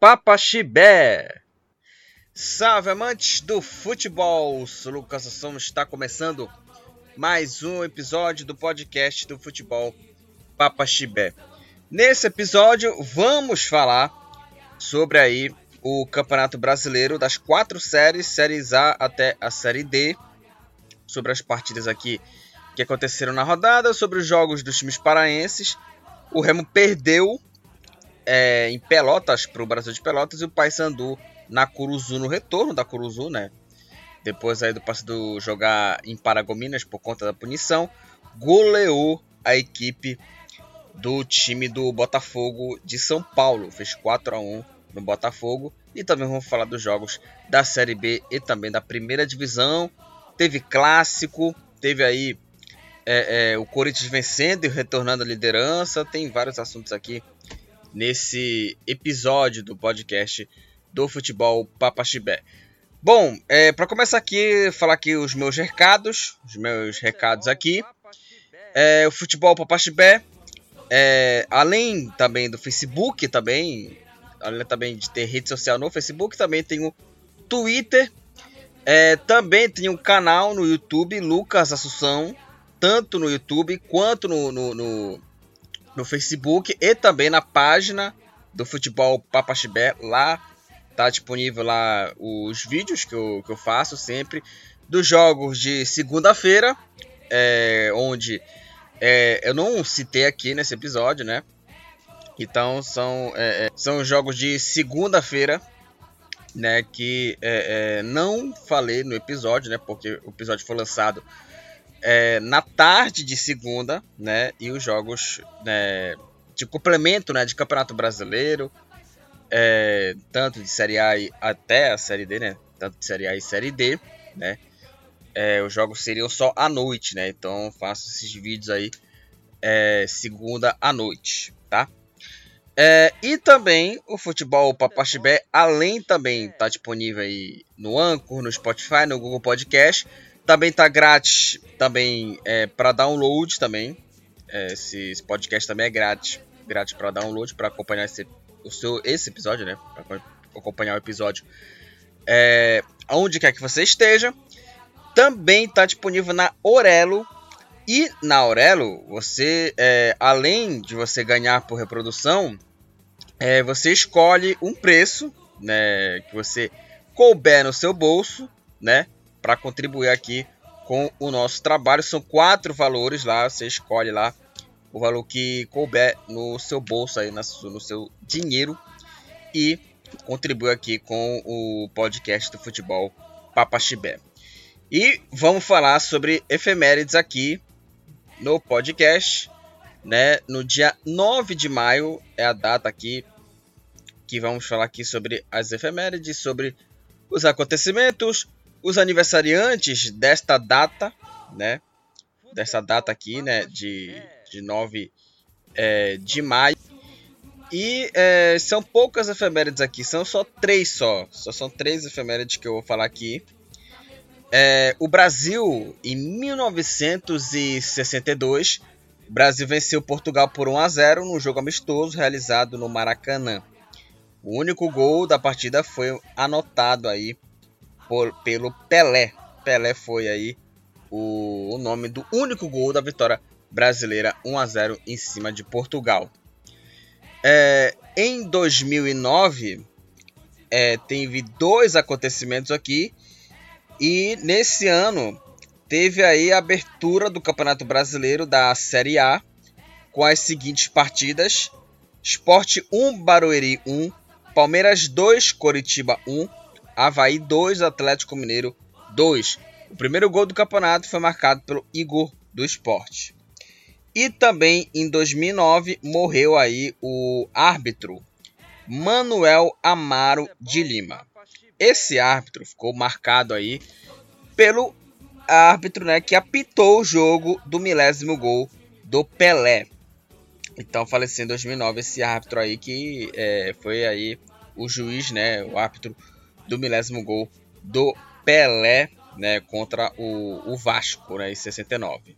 Futebol Papaxibé. Salve amantes do futebol, sou Lucas Assumo, está começando mais um episódio do podcast do Futebol Papaxibé. Nesse episódio vamos falar sobre aí o Campeonato Brasileiro das quatro séries, séries A até a série D, sobre as partidas aqui que aconteceram na rodada, sobre os jogos dos times paraenses. O Remo perdeu é, em Pelotas para o Brasil de Pelotas e o Paysandu na Curuzu no retorno da Curuzu, né? Depois aí do Paysandu jogar em Paragominas por conta da punição, goleou a equipe do time do Botafogo de São Paulo, fez 4 a 1 no Botafogo e também vamos falar dos jogos da Série B e também da Primeira Divisão. Teve clássico, teve aí é, é, o Corinthians vencendo e retornando à liderança. Tem vários assuntos aqui nesse episódio do podcast do Futebol Papaxibé. Bom, é, para começar aqui, falar aqui os meus recados, os meus recados aqui. É, o Futebol Papaxibé, é, além também do Facebook, também, além também de ter rede social no Facebook, também tem o Twitter, é, também tem um canal no YouTube, Lucas Assunção, tanto no YouTube quanto no, no, no, no Facebook e também na página do Futebol Papaxibé. Lá tá disponível lá os vídeos que eu, que eu faço sempre dos jogos de segunda-feira, é, onde é, eu não citei aqui nesse episódio, né? Então são, é, é são jogos de segunda-feira, né? Que é, é, não falei no episódio, né? Porque o episódio foi lançado é, na tarde de segunda, né? E os jogos né, de complemento, né? De Campeonato Brasileiro, é, tanto de Série A até a Série D, né? Tanto de Série A e Série D, né? É, os jogos seriam só à noite, né? Então faço esses vídeos aí é, segunda à noite, tá? É, e também o futebol Papaxibé, além também tá disponível aí no Anchor, no Spotify, no Google Podcast também tá grátis também é, para download também. É, esse, esse, podcast também é grátis, grátis para download para acompanhar esse, o seu, esse episódio, né? Para acompanhar o episódio é, onde quer que você esteja. Também está disponível na Orelo. E na Orelo, você, é, além de você ganhar por reprodução, é, você escolhe um preço né, que você couber no seu bolso, né? Para contribuir aqui com o nosso trabalho. São quatro valores lá, você escolhe lá o valor que couber no seu bolso aí, no seu dinheiro e contribui aqui com o podcast do futebol Papaxibé. E vamos falar sobre efemérides aqui no podcast, né? No dia 9 de maio é a data aqui que vamos falar aqui sobre as efemérides, sobre os acontecimentos, os aniversariantes desta data, né? Dessa data aqui, né? De, de 9 é, de maio. E é, são poucas efemérides aqui, são só três só. Só são três efemérides que eu vou falar aqui. É, o Brasil, em 1962, o Brasil venceu Portugal por 1 a 0 num jogo amistoso realizado no Maracanã. O único gol da partida foi anotado aí por, pelo Pelé. Pelé foi aí o, o nome do único gol da vitória brasileira 1 a 0 em cima de Portugal. É, em 2009 é, teve dois acontecimentos aqui e nesse ano teve aí a abertura do Campeonato Brasileiro da Série A com as seguintes partidas: Esporte 1 Barueri 1, Palmeiras 2 Coritiba 1, Havaí 2, Atlético Mineiro 2. O primeiro gol do campeonato foi marcado pelo Igor do Esporte. E também em 2009 morreu aí o árbitro Manuel Amaro de Lima. Esse árbitro ficou marcado aí pelo árbitro né, que apitou o jogo do milésimo gol do Pelé. Então faleceu em 2009 esse árbitro aí que é, foi aí o juiz, né, o árbitro do milésimo gol do Pelé né, contra o, o Vasco né, em 69.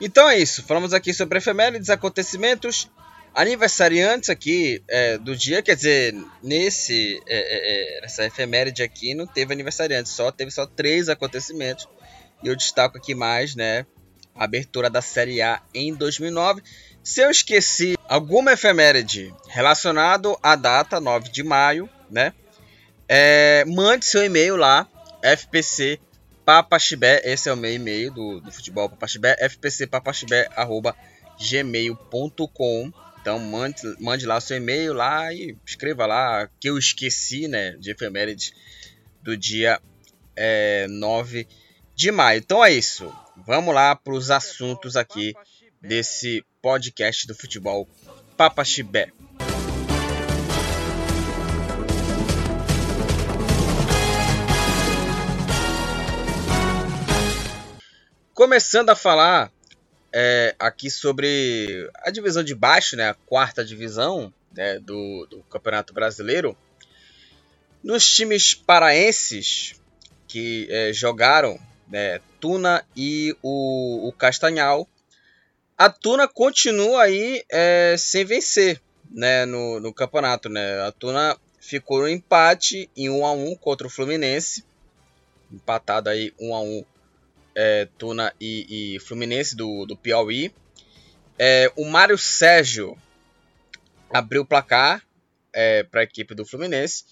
Então é isso, falamos aqui sobre efemérides, acontecimentos Aniversariantes aqui é, do dia, quer dizer, nesse é, é, é nessa efeméride aqui não teve aniversariantes, só teve só três acontecimentos. E eu destaco aqui mais, né? A abertura da Série A em 2009. Se eu esqueci alguma efeméride relacionado à data 9 de maio, né? É, mande seu e-mail lá, fpc papaxibé, esse é o meu e-mail do, do futebol papaxibé, fpcpapaxibé@gmail.com então mande, mande lá seu e-mail lá e escreva lá que eu esqueci, né, de efemérides do dia é, 9 de maio. Então é isso. Vamos lá para os assuntos aqui desse podcast do futebol Papa Começando a falar é, aqui sobre a divisão de baixo, né, a quarta divisão né, do, do Campeonato Brasileiro. Nos times paraenses que é, jogaram né, Tuna e o, o, Castanhal, a Tuna continua aí é, sem vencer né, no, no campeonato. Né? A Tuna ficou no empate em 1 a 1 contra o Fluminense, empatado aí 1 a 1 é, Tuna e, e, Fluminense do, do Piauí. É, o Mário Sérgio abriu o placar é, para a equipe do Fluminense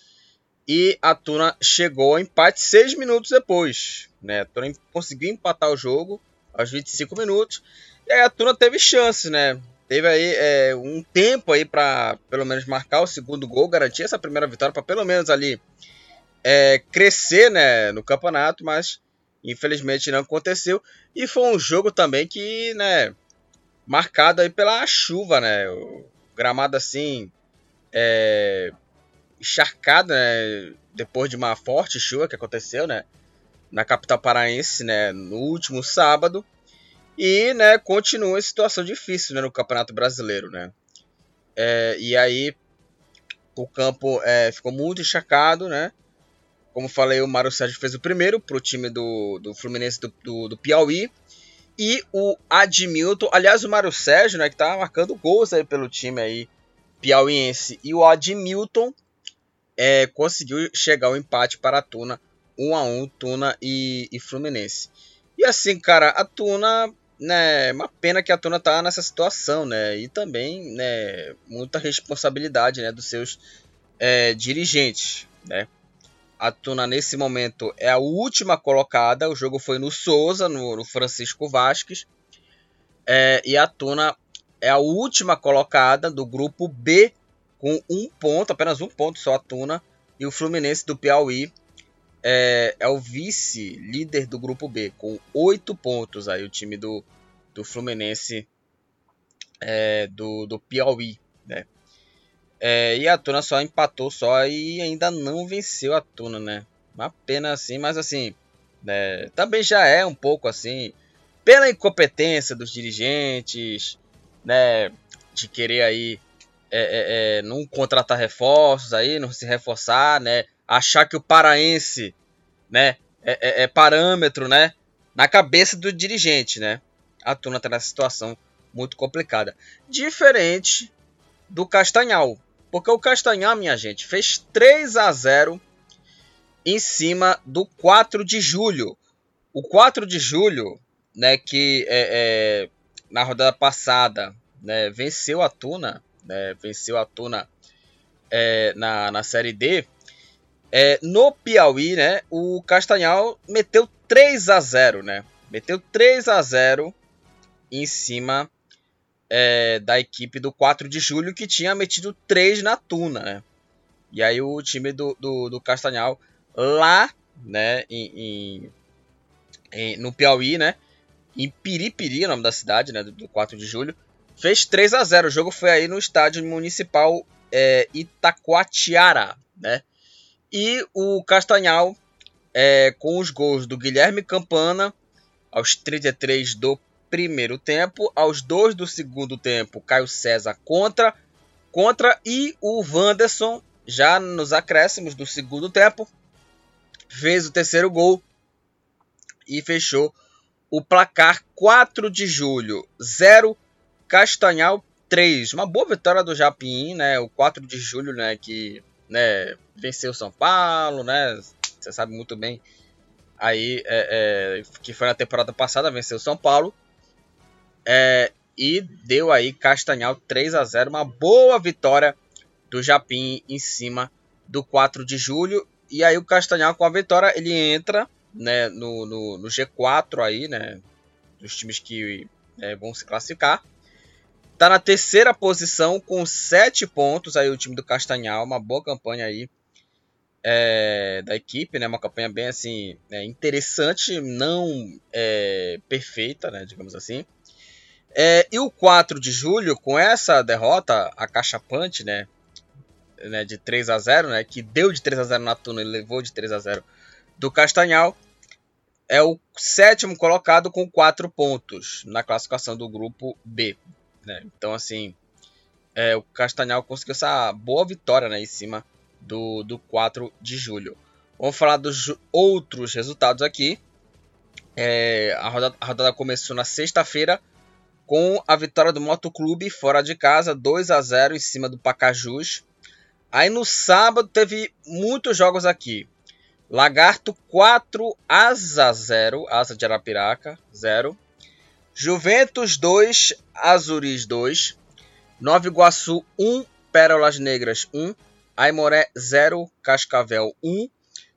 e a Tuna chegou ao empate seis minutos depois. Né? A Tuna conseguiu empatar o jogo aos 25 minutos e aí a Tuna teve chance, né? Teve aí é, um tempo aí para pelo menos marcar o segundo gol, garantir essa primeira vitória para pelo menos ali é, crescer né, no campeonato, mas Infelizmente não aconteceu. E foi um jogo também que, né, marcado aí pela chuva, né? O gramado assim, é, encharcado, né? Depois de uma forte chuva que aconteceu, né? Na capital paraense, né? No último sábado. E, né, continua em situação difícil né, no Campeonato Brasileiro, né? É, e aí o campo é, ficou muito encharcado, né? Como falei, o Mário Sérgio fez o primeiro para o time do, do Fluminense do, do, do, Piauí. E o Admilton, aliás, o Mário Sérgio, né, que tá marcando gols aí pelo time aí piauiense. E o Admilton é, conseguiu chegar ao empate para a Tuna, 1 a 1 Tuna e, e Fluminense. E assim, cara, a Tuna, né, uma pena que a Tuna tá nessa situação, né, e também, né, muita responsabilidade, né, dos seus é, dirigentes, né, a Tuna, nesse momento, é a última colocada. O jogo foi no Souza, no, no Francisco Vasques. É, e a Tuna é a última colocada do grupo B, com um ponto, apenas um ponto só a Tuna. E o Fluminense do Piauí é, é o vice-líder do grupo B, com oito pontos. Aí o time do, do Fluminense é, do, do Piauí. Né? É, e a Tuna só empatou só e ainda não venceu a Tuna, né? Uma pena assim, mas assim, né, também já é um pouco assim, pela incompetência dos dirigentes, né? De querer aí é, é, é, não contratar reforços aí, não se reforçar, né? Achar que o paraense, né? É, é, parâmetro, né? Na cabeça do dirigente, né? A Tuna tá nessa situação muito complicada. Diferente do Castanhal, porque o Castanhar, minha gente, fez 3 a 0 em cima do 4 de julho. O 4 de julho, né, que é, é, na rodada passada né, venceu a Tuna, né, venceu a Tuna é, na, na Série D. É, no Piauí, né, o Castanhal meteu 3 a 0 né? Meteu 3 a 0 em cima é, da equipe do 4 de julho que tinha metido 3 na Tuna, né? E aí o time do, do, do Castanhal lá, né, em, em, em, no Piauí, né, em Piripiri, o nome da cidade, né, do, do 4 de julho, fez 3 a 0 O jogo foi aí no estádio municipal é, Itacoatiara, né? E o Castanhal, é, com os gols do Guilherme Campana, aos 33 do primeiro tempo. Aos dois do segundo tempo, Caio César contra. Contra e o Wanderson, já nos acréscimos do segundo tempo, fez o terceiro gol e fechou o placar 4 de julho, 0 Castanhal 3. Uma boa vitória do Japim, né? O 4 de julho, né? Que né, venceu São Paulo, né? Você sabe muito bem. Aí, é, é, que foi na temporada passada, venceu São Paulo. É, e deu aí Castanhal 3 a 0 Uma boa vitória do Japim em cima do 4 de julho. E aí o Castanhal com a vitória, ele entra né, no, no, no G4 aí, né? Dos times que é, vão se classificar. Tá na terceira posição com 7 pontos aí o time do Castanhal, uma boa campanha aí é, da equipe, né? Uma campanha bem assim é, interessante, não é, perfeita, né? Digamos assim. É, e o 4 de julho, com essa derrota, a Cachapante, né? né, de 3 a 0 né? Que deu de 3 a 0 na Tuna e levou de 3 a 0 do Castanhal é o sétimo colocado com quatro pontos na classificação do grupo B. Né? Então, assim, é, o Castanhal conseguiu essa boa vitória né, em cima do, do 4 de julho. Vamos falar dos outros resultados aqui. É, a, rodada, a rodada começou na sexta-feira com a vitória do Motoclube fora de casa, 2 a 0 em cima do Pacajus. Aí no sábado teve muitos jogos aqui. Lagarto 4, Asa 0, Asa de Arapiraca 0. Juventus 2, Azuris 2. Nova Iguaçu 1, Pérolas Negras 1. Aimoré 0, Cascavel 1.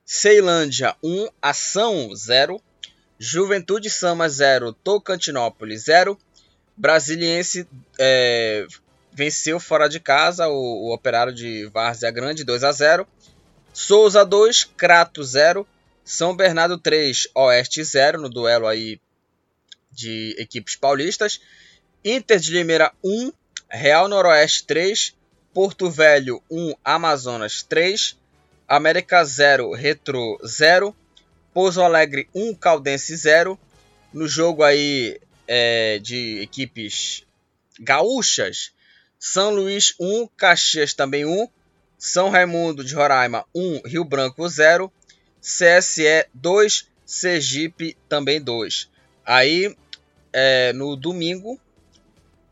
Ceilândia 1, Ação 0. Juventude Sama 0, Tocantinópolis 0. Brasiliense é, venceu fora de casa o, o Operário de Várzea Grande 2 a 0. Souza 2, Crato 0, São Bernardo 3, Oeste 0 no duelo aí de equipes paulistas. Inter de Limeira 1, Real Noroeste 3, Porto Velho 1, Amazonas 3, América 0, Retro 0, Pouso Alegre 1, Caldense 0. No jogo aí é, de equipes gaúchas, São Luís 1, Caxias também 1, são Raimundo de Roraima 1, Rio Branco 0, CSE 2, Sergipe também 2. Aí é, no domingo,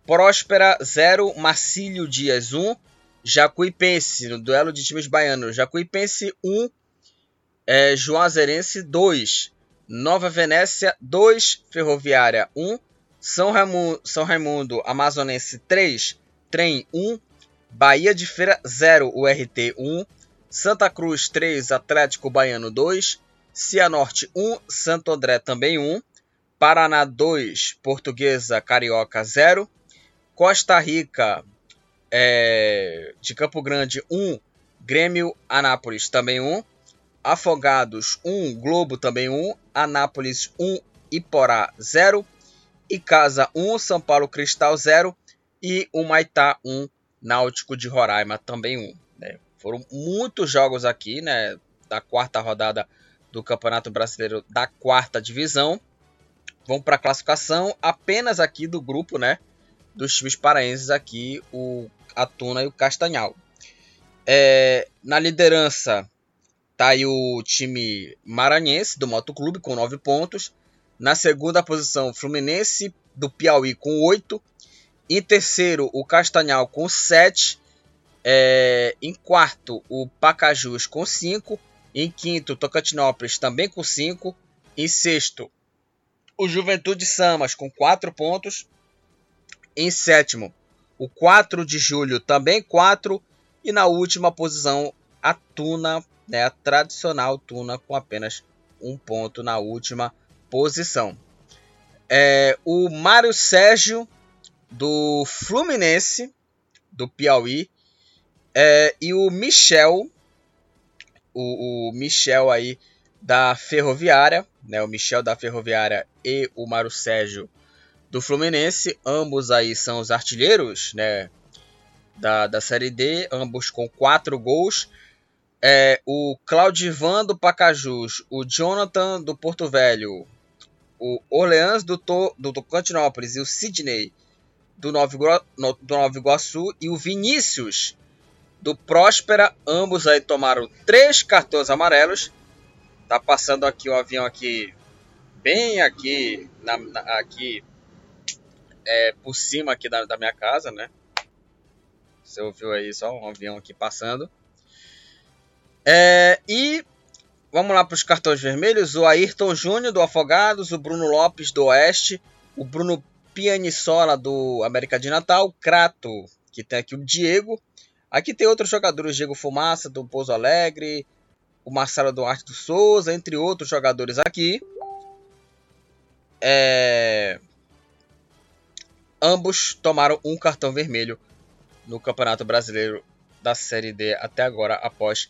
Próspera 0, Marcílio Dias 1, Jacuipense no duelo de times baianos, Jacuipense 1, é, Juazeirense 2, Nova Venécia 2, Ferroviária 1, São Raimundo, São Raimundo Amazonense 3, Trem 1, Bahia de Feira 0, URT 1, Santa Cruz 3, Atlético Baiano 2, Cianorte 1, Santo André também 1, Paraná 2, Portuguesa Carioca 0, Costa Rica é, de Campo Grande 1, Grêmio Anápolis também 1, Afogados 1, Globo também 1, Anápolis 1, Iporá 0, Icasa 1, São Paulo Cristal 0 e o Maitá 1, Náutico de Roraima também um. Né? Foram muitos jogos aqui, né? Da quarta rodada do Campeonato Brasileiro da quarta divisão. Vão para a classificação apenas aqui do grupo, né? Dos times paraenses aqui, o Atuna e o Castanhal. É, na liderança tá aí o time maranhense do Motoclube com 9 pontos. Na segunda posição, Fluminense do Piauí com 8. Em terceiro, o Castanhal com 7. É, em quarto, o Pacajus com 5. Em quinto, Tocantinópolis também com 5. Em sexto, o Juventude Samas com 4 pontos. Em sétimo, o 4 de julho também 4. E na última posição, a Tuna, né, a tradicional Tuna, com apenas um ponto na última posição. É, o Mário Sérgio do Fluminense, do Piauí, é, e o Michel, o, o, Michel aí da Ferroviária, né, o Michel da Ferroviária e o Mário Sérgio do Fluminense, ambos aí são os artilheiros, né, da, da Série D, ambos com quatro gols. É, o Claudivan do Pacajus, o Jonathan do Porto Velho, o Orleans do, to, do Tocantinópolis e o Sidney do Nova, do Nova Iguaçu e o Vinícius do Próspera. Ambos aí tomaram três cartões amarelos. Tá passando aqui o um avião aqui, bem aqui, na, na, aqui é, por cima aqui da, da, minha casa, né? Você ouviu aí só um avião aqui passando. É, e vamos lá para os cartões vermelhos. O Ayrton Júnior do Afogados, o Bruno Lopes do Oeste, o Bruno Pianissola do América de Natal, o Crato, que tem aqui o Diego. Aqui tem outros jogadores, Diego Fumaça do Pouso Alegre, o Marcelo Duarte do Souza, entre outros jogadores aqui. É... Ambos tomaram um cartão vermelho no Campeonato Brasileiro da Série D até agora, após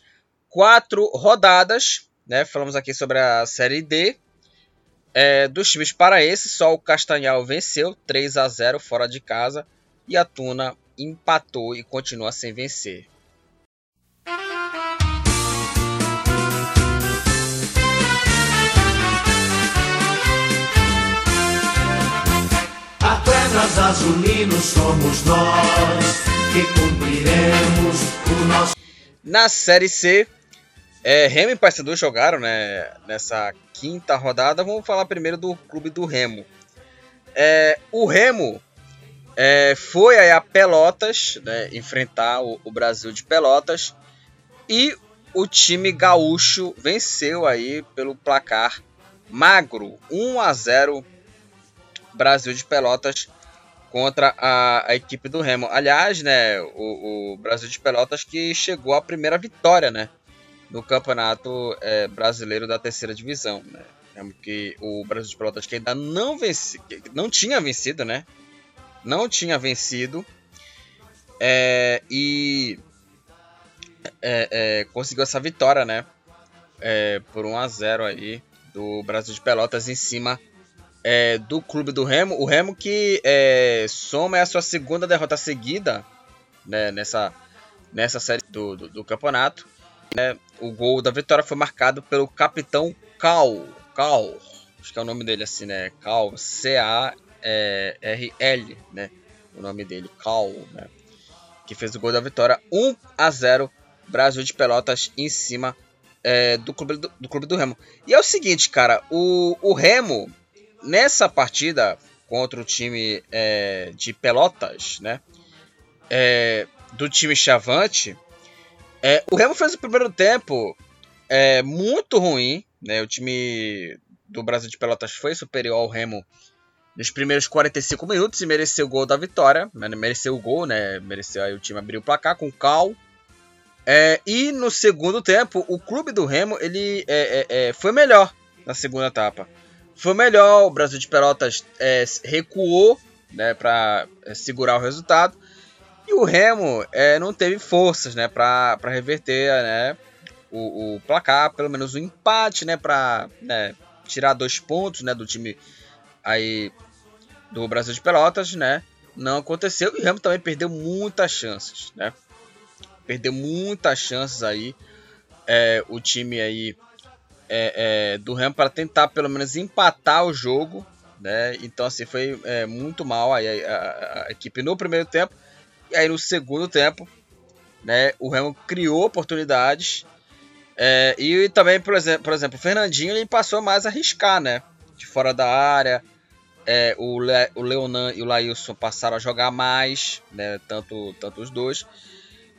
quatro rodadas. Né? Falamos aqui sobre a Série D. É, dos times paraenses, só o Castanhal venceu 3 a 0 fora de casa e a Tuna empatou e continua sem vencer. Atletas azulinos somos nós que cumpriremos o nosso. Na Série C, é, Remo e Paysandu jogaram né, nessa quinta rodada. Vamos falar primeiro do clube do Remo. É, o Remo é, foi aí a Pelotas né, enfrentar o, o, Brasil de Pelotas e o time gaúcho venceu aí pelo placar magro 1 a 0 Brasil de Pelotas contra a, a equipe do Remo. Aliás, né, o, o Brasil de Pelotas que chegou à primeira vitória, né? No Campeonato é, Brasileiro da Terceira Divisão. Né? Que o Brasil de Pelotas que ainda não venci, não tinha vencido, né? Não tinha vencido é, e é, é conseguiu essa vitória, né? É, por 1 a 0 aí do Brasil de Pelotas em cima é, do clube do Remo. O Remo que soma a sua segunda derrota seguida né, nessa, nessa série do, do, do campeonato. Né? O gol da vitória foi marcado pelo capitão Cal. Cal, acho que é o nome dele assim, né? Cal, C-A-R-L, né? O nome dele, Cal, né? Que fez o gol da vitória 1 a 0 Brasil de Pelotas em cima é, do, clube, do, do, clube do Remo. E é o seguinte, cara, o, o Remo, nessa partida contra o time é, de Pelotas, né? É, do time Chavante, é, o Remo fez o primeiro tempo é, muito ruim. Né? O time do Brasil de Pelotas foi superior ao Remo nos primeiros 45 minutos e mereceu o gol da vitória. Né? Mereceu o gol, né? Mereceu aí o time abrir o placar com o Cal. É, e no segundo tempo, o clube do Remo ele é, é, é foi melhor na segunda etapa. Foi melhor, o Brasil de Pelotas é, recuou né, para segurar o resultado. E o Remo é, não teve forças né, para reverter né, o, o, placar, pelo menos o empate, né, para né, tirar dois pontos né, do time aí do Brasil de Pelotas, né? Não aconteceu e o Remo também perdeu muitas chances, né? Perdeu muitas chances aí é, o time aí é, é, do Remo para tentar pelo menos empatar o jogo, né? Então assim foi é, muito mal aí a, a, a equipe no primeiro tempo aí no segundo tempo, né, o Remo criou oportunidades. É, e também, por exemplo, por exemplo, o Fernandinho ele passou mais a arriscar, né? De fora da área. É, o, Le, o Leonan e o Lailson passaram a jogar mais, né? Tanto, tanto os dois.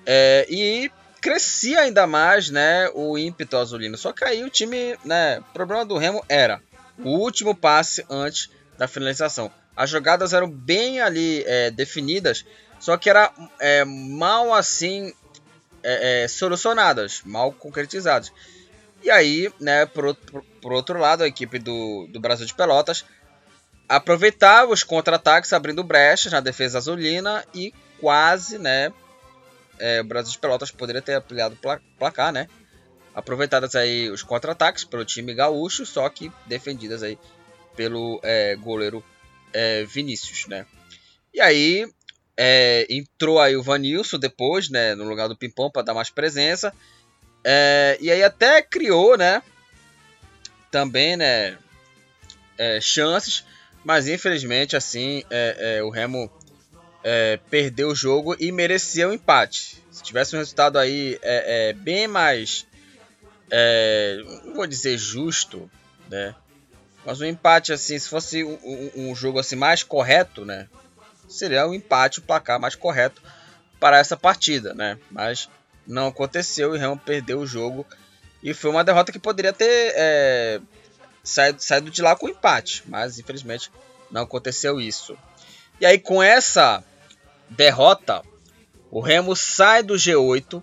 É, e crescia ainda mais, né? O ímpeto azulino. Só que aí o time, né? O problema do Remo era o último passe antes da finalização. As jogadas eram bem ali é, definidas, só que era é, mal assim é, é, solucionadas, mal concretizadas. E aí, né, por, por, por, outro lado, a equipe do, do Brasil de Pelotas aproveitava os contra-ataques, abrindo brechas na defesa azulina e quase, né, é, o Brasil de Pelotas poderia ter ampliado o placar, né? Aproveitadas aí os contra-ataques pelo time gaúcho, só que defendidas aí pelo é, goleiro é, Vinícius, né? E aí é, entrou aí o Vanilson depois, né, no lugar do Pimpão para dar mais presença. É, e aí até criou, né, também, né, é, chances, mas infelizmente assim é, é, o Remo é, perdeu o jogo e merecia o um empate. Se tivesse um resultado aí bem mais, não vou dizer justo, né, mas um empate assim, se fosse um, um jogo assim mais correto, né, seria o empate, o placar mais correto para essa partida, né? Mas não aconteceu e o Remo perdeu o jogo e foi uma derrota que poderia ter é, saído, saído de lá com empate, mas infelizmente não aconteceu isso. E aí com essa derrota, o Remo sai do G8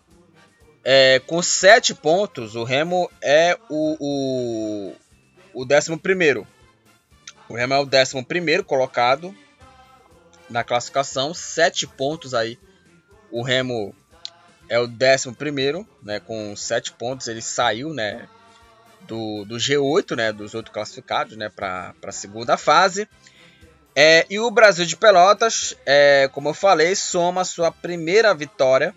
é, com 7 pontos. O Remo é o, o, o 11. O Remo é o 11 colocado na classificação, 7 pontos aí. O Remo é o 11, né, com 7 pontos. Ele saiu né, do, do G8, né, dos outros classificados, né, para a segunda fase. É, e o Brasil de Pelotas, é, como eu falei, soma sua primeira vitória.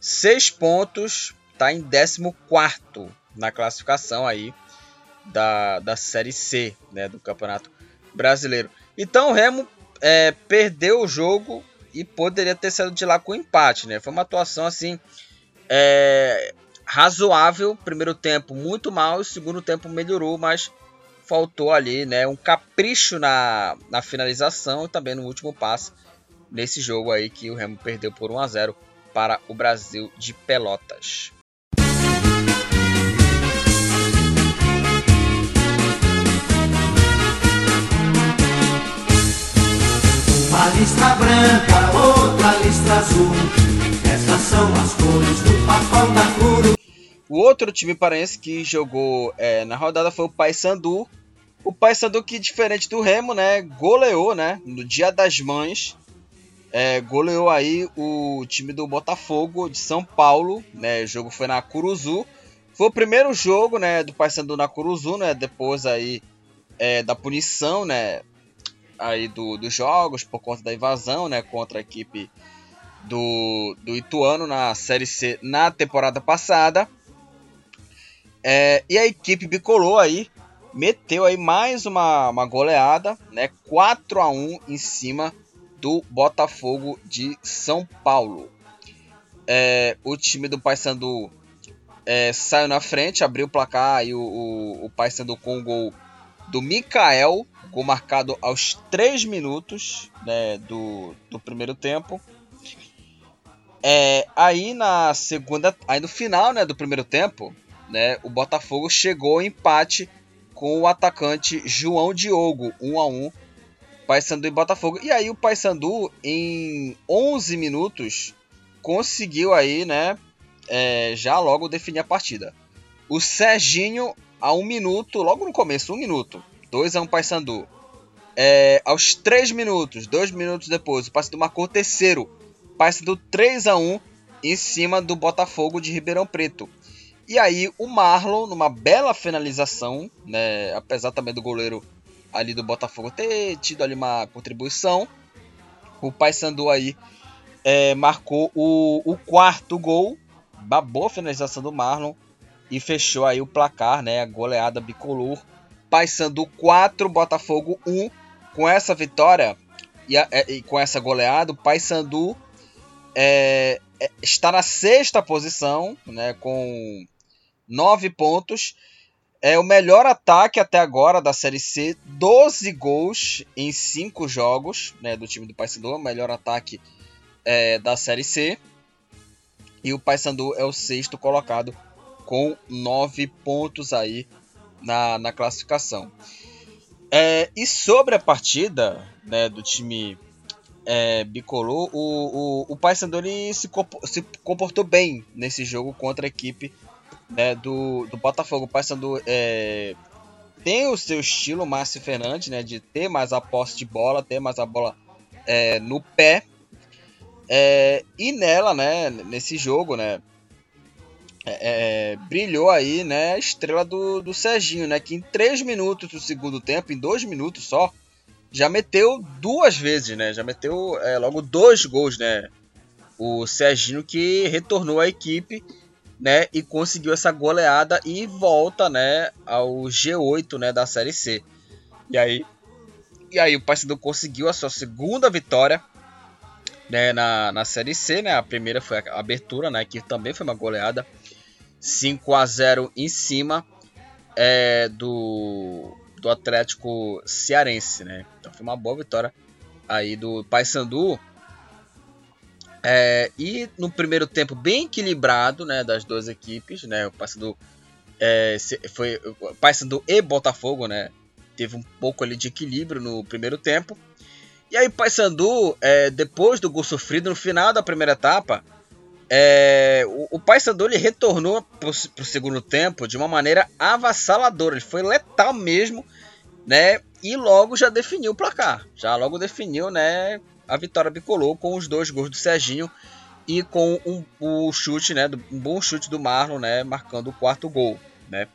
6 pontos, está em 14 na classificação aí da, da Série C né, do Campeonato Brasileiro. Então o Remo é, perdeu o jogo e poderia ter saído de lá com empate. Né? Foi uma atuação assim é, razoável. Primeiro tempo muito mal, segundo tempo melhorou, mas faltou ali né, um capricho na, na finalização e também no último passe nesse jogo aí que o Remo perdeu por 1 a 0 para o Brasil de Pelotas. Uma listra branca, outra listra azul. Essas são as cores do papão da curu. O outro time paraense que jogou é, na rodada foi o Paysandu. O Paysandu que, diferente do Remo, né, goleou né, no Dia das Mães. É, goleou aí o time do Botafogo de São Paulo. Né, o jogo foi na Curuzu. Foi o primeiro jogo né, do Paysandu na Curuzu, né, depois aí é, da punição, né, aí do, dos jogos por conta da invasão, né, contra a equipe do, do Ituano na Série C na temporada passada. É, e a equipe bicolor aí meteu aí mais uma, uma goleada, né, 4 a 1 em cima do Botafogo de São Paulo. É, o time do Paysandu é, saiu na frente, abriu o placar e o, o, o Paysandu com o gol do Mikael Gol marcado aos 3 minutos né, do, do primeiro tempo. É, aí na segunda. Aí no final né, do primeiro tempo, né, o Botafogo chegou ao empate com o atacante João Diogo, 1 a 1 Paysandu e Botafogo. E aí o Paysandu em 11 minutos conseguiu aí, né, é, já logo definir a partida. O Serginho a um minuto, logo no começo, um minuto, 2 a 1 Paysandu. É, aos 3 minutos, 2 minutos depois, o Paysandu marcou o terceiro. Paysandu 3 a 1 em cima do Botafogo de Ribeirão Preto. E aí o Marlon, numa bela finalização, né, apesar também do goleiro ali do Botafogo ter tido ali uma contribuição, o Paysandu aí é, marcou o, o, quarto gol, uma boa finalização do Marlon e fechou aí o placar, né, a goleada bicolor Paysandu 4, Botafogo 1. Com essa vitória e, a, é, e com essa goleada, o Paysandu é, é, está na sexta posição, né, com 9 pontos. É o melhor ataque até agora da Série C, 12 gols em 5 jogos né, do time do Paysandu, o melhor ataque é, da Série C. E o Paysandu é o sexto colocado com 9 pontos aí na, na classificação. É, e sobre a partida né, do time é, bicolor, o, o, o Paysandu se, se comportou bem nesse jogo contra a equipe né, do, do Botafogo. O Paysandu é, tem o seu estilo, Márcio Fernandes, né, de ter mais a posse de bola, ter mais a bola é, no pé. É, e nela, né, nesse jogo, né, é, é, brilhou aí, né, a estrela do, do Serginho, né, que em 3 minutos do segundo tempo, em 2 minutos só, já meteu duas vezes, né, já meteu é, logo dois gols, né, o Serginho que retornou à equipe, né, e conseguiu essa goleada e volta, né, ao G8, né, da Série C. E aí, e aí o Paysandu conseguiu a sua segunda vitória, né, na, na Série C, né, a primeira foi a abertura, né, que também foi uma goleada, 5 a 0 em cima é, do, do Atlético Cearense, né? Então foi uma boa vitória aí do Paysandu. É, e no primeiro tempo bem equilibrado, né, das duas equipes, né, o Paysandu é, foi Paysandu e Botafogo, né, teve um pouco ali de equilíbrio no primeiro tempo. E aí Paysandu, é, depois do gol sofrido no final da primeira etapa, é, o, o Paysandu ele retornou para o segundo tempo de uma maneira avassaladora. Ele foi letal mesmo, né? E logo já definiu o placar. Já logo definiu, né? A vitória bicolor com os dois gols do Serginho e com um, o chute, né? Um bom chute do Marlon, né? Marcando o quarto gol, né?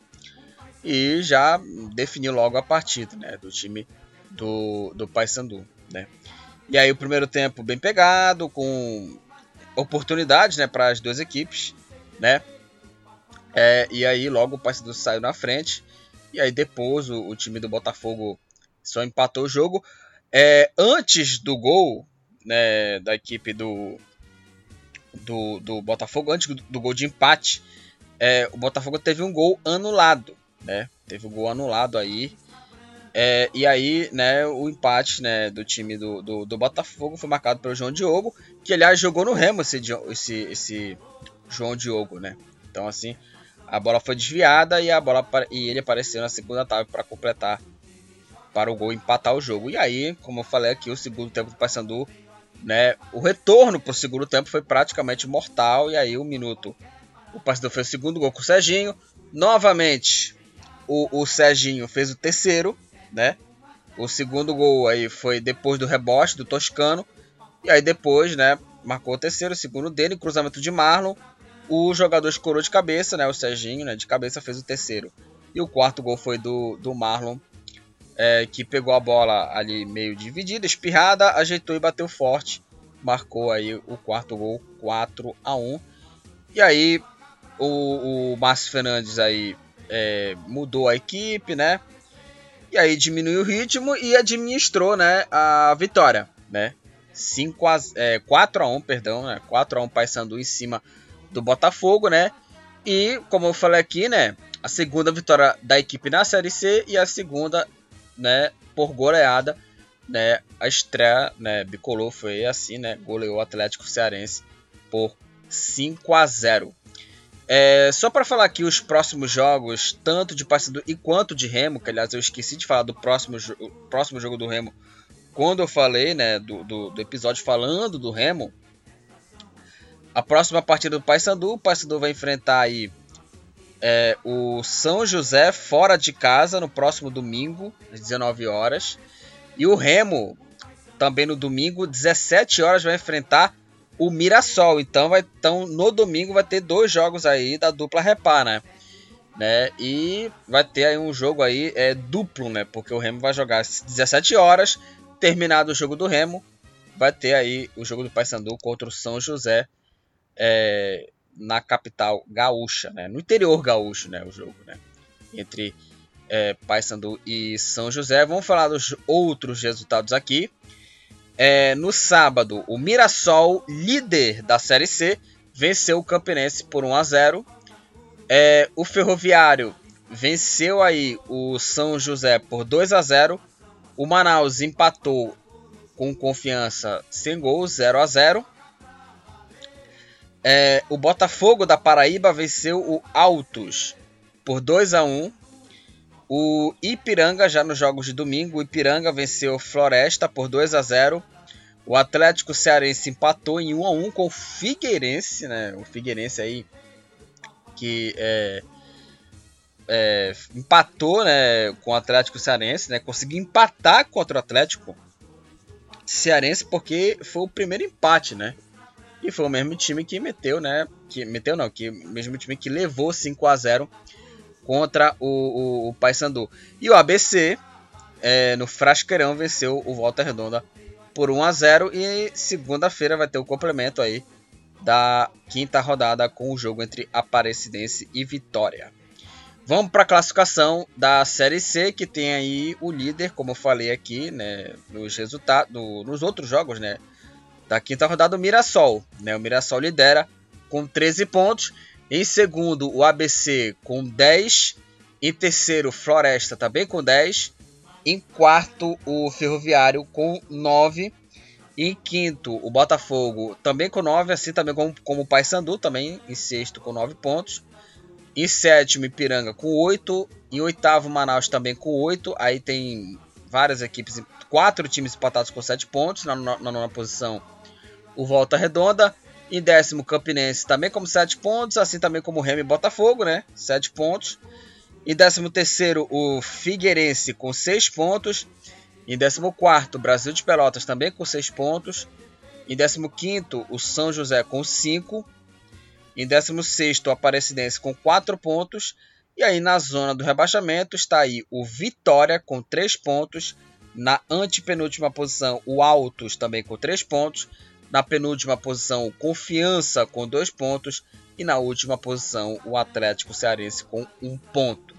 E já definiu logo a partida, né? Do time do, do Paysandu, né? E aí o primeiro tempo bem pegado, com oportunidades, né? Para as duas equipes, né? É, e aí logo o Paysandu saiu na frente. E aí depois o, o time do Botafogo só empatou o jogo. É, antes do gol né, da equipe do, do, do Botafogo, antes do, do gol de empate, é, o Botafogo teve um gol anulado. Né? Teve um gol anulado aí. É, e aí, né, o empate né, do time do, do, do, Botafogo foi marcado pelo João Diogo, que aliás jogou no Remo esse, esse, esse João Diogo, né? Então assim, a bola foi desviada e a bola e ele apareceu na segunda etapa para completar para o gol empatar o jogo. E aí, como eu falei aqui, o segundo tempo do Paysandu, né, o retorno para o segundo tempo foi praticamente mortal e aí um minuto o Paysandu fez o segundo gol com o Serginho. Novamente, o, o Serginho fez o terceiro, né? O segundo gol aí foi depois do rebote do Toscano. E aí depois, né, marcou o terceiro, o segundo dele, cruzamento de Marlon o jogador escorou de cabeça, né? O Serginho, né? De cabeça fez o terceiro. E o quarto gol foi do, do Marlon, é, que pegou a bola ali meio dividida, espirrada, ajeitou e bateu forte. Marcou aí o quarto gol, 4 a 1 E aí o, o Márcio Fernandes aí é, mudou a equipe, né? E aí diminuiu o ritmo e administrou, né, a vitória, né? 5 a, é, 4 a 1, perdão, né? 4 a 1 Paysandu em cima do Botafogo, né? E, como eu falei aqui, né? A segunda vitória da equipe na Série C e a segunda, né? Por goleada, né? A estreia, né? Bicolor foi assim, né? Goleou o Atlético Cearense por 5 a 0. É, só para falar aqui os próximos jogos, tanto de Paysandu e quanto de Remo, que aliás eu esqueci de falar do próximo, próximo jogo do Remo quando eu falei, né, do, do, do episódio falando do Remo, a próxima partida do Paysandu, o Paysandu vai enfrentar aí é, o São José fora de casa no próximo domingo, às 19 horas. E o Remo, também no domingo, 17 horas, vai enfrentar o Mirassol. Então, vai, então no domingo vai ter dois jogos aí da dupla Repá, né? né? E vai ter aí um jogo aí é, duplo, né? Porque o Remo vai jogar às 17 horas, terminado o jogo do Remo, vai ter aí o jogo do Paysandu contra o São José é, na capital gaúcha, né? no interior gaúcho, né? o jogo, né? entre é, Paysandu e São José. Vamos falar dos outros resultados aqui. É, no sábado, o Mirassol, líder da Série C, venceu o Campinense por 1 a 0. É, o Ferroviário venceu aí o São José por 2 a 0. O Manaus empatou com confiança sem gols, 0 a 0. É, o Botafogo da Paraíba venceu o Altos por 2 a 1 O Ipiranga, já nos jogos de domingo, o Ipiranga venceu Floresta por 2 a 0 O Atlético Cearense empatou em 1 a 1 com o Figueirense, né? O Figueirense aí que é, é, empatou né, com o Atlético Cearense, né? Conseguiu empatar contra o Atlético Cearense porque foi o primeiro empate, né? E foi o mesmo time que meteu, né? Que meteu não, que mesmo time que levou 5 a 0 contra o, o, o Paysandu. E o ABC é, no Frasqueirão venceu o Volta Redonda por 1 a 0 e segunda-feira vai ter o complemento aí da quinta rodada com o jogo entre Aparecidense e Vitória. Vamos para a classificação da Série C, que tem aí o líder, como eu falei aqui, né, nos resultados, nos outros jogos, né, da quinta rodada, o Mirassol. Né? O Mirassol lidera com 13 pontos. Em segundo, o ABC com 10. Em terceiro, Floresta também com 10. Em quarto, o Ferroviário com 9. Em quinto, o Botafogo também com 9, assim também como, como o Paysandu, também em sexto com 9 pontos. Em sétimo, Ipiranga com 8. Em oitavo, Manaus também com 8. Aí tem várias equipes, quatro times empatados com 7 pontos. Na, na, na nona posição, o Volta Redonda. Em décimo, Campinense também com 7 pontos. Assim também como o Remy e Botafogo, né? 7 pontos. Em décimo terceiro, o Figueirense com 6 pontos. Em 14, Brasil de Pelotas também com 6 pontos. Em 15, o São José com 5. Em 16, o Aparecidense com 4 pontos. E aí na zona do rebaixamento está aí o Vitória com 3 pontos. Na antepenúltima posição, o Altos também com 3 pontos. Na penúltima posição, Confiança com 2 pontos. E na última posição, o Atlético Cearense com 1 ponto.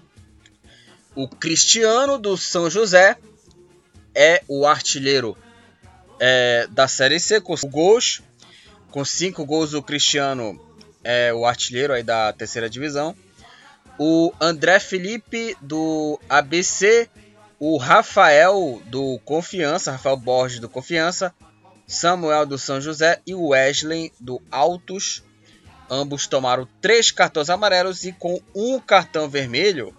O Cristiano do São José é o artilheiro é, da Série C com gols. Com cinco gols, o Cristiano é o artilheiro aí da terceira divisão. O André Felipe do ABC, o Rafael do Confiança, Rafael Borges do Confiança, Samuel do São José e Wesley do Altos. Ambos tomaram três cartões amarelos e com um cartão vermelho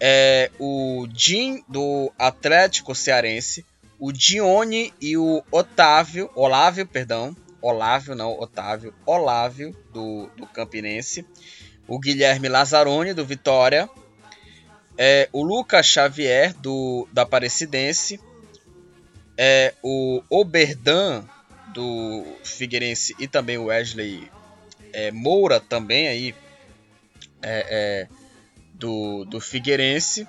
é, o Jim do Atlético Cearense, o Dione e o Otávio, Olávio, perdão, Olávio não, Otávio, Olávio do, do Campinense, o Guilherme Lazzaroni do Vitória, é, o Lucas Xavier do da Aparecidense, é, o Oberdan do Figueirense e também o Wesley é, Moura também aí é, é do, do Figueirense.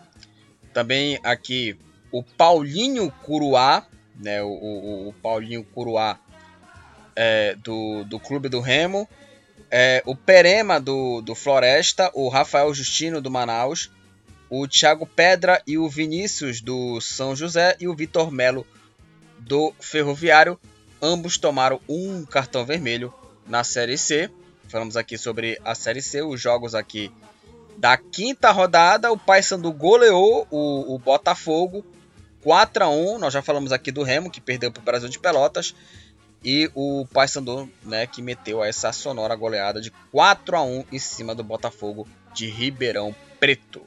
Também aqui o Paulinho Curuá, né, o, o, o Paulinho Curuá é, do, do Clube do Remo. É, o Perema do, do Floresta, o Rafael Justino do Manaus, o Thiago Pedra e o Vinícius do São José e o Vitor Melo do Ferroviário. Ambos tomaram um cartão vermelho na Série C. Falamos aqui sobre a Série C, os jogos aqui da quinta rodada, o Paysandu goleou o, o Botafogo 4 a 1 Nós já falamos aqui do Remo, que perdeu para o Brasil de Pelotas. E o Paysandu, né, que meteu essa sonora goleada de 4 a 1 em cima do Botafogo de Ribeirão Preto.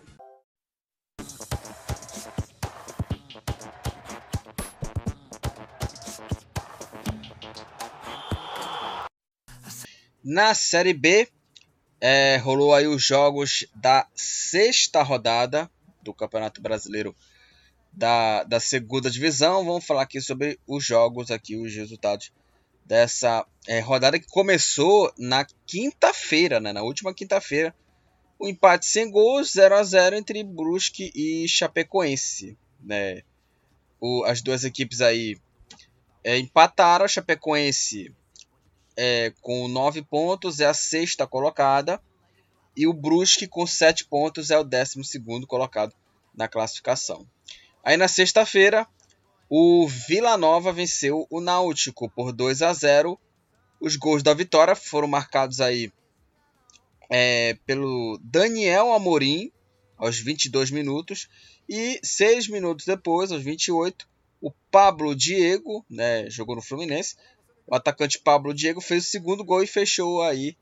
Na Série B, é, rolou aí os jogos da sexta rodada do Campeonato Brasileiro da, da segunda divisão. Vamos falar aqui sobre os jogos aqui, os resultados dessa é, rodada que começou na quinta-feira, né? Na última quinta-feira, o um empate sem gols, 0 a 0 entre Brusque e Chapecoense, né? O, as duas equipes aí é, empataram, Chapecoense é, com 9 pontos é a sexta colocada. E o Brusque com 7 pontos é o 12 colocado na classificação. Aí na sexta-feira, o Vila Nova venceu o Náutico por 2 a 0. Os gols da vitória foram marcados aí é, pelo Daniel Amorim aos 22 minutos e 6 minutos depois, aos 28, o Pablo Diego, né, jogou no Fluminense, o atacante Pablo Diego fez o segundo gol e fechou aí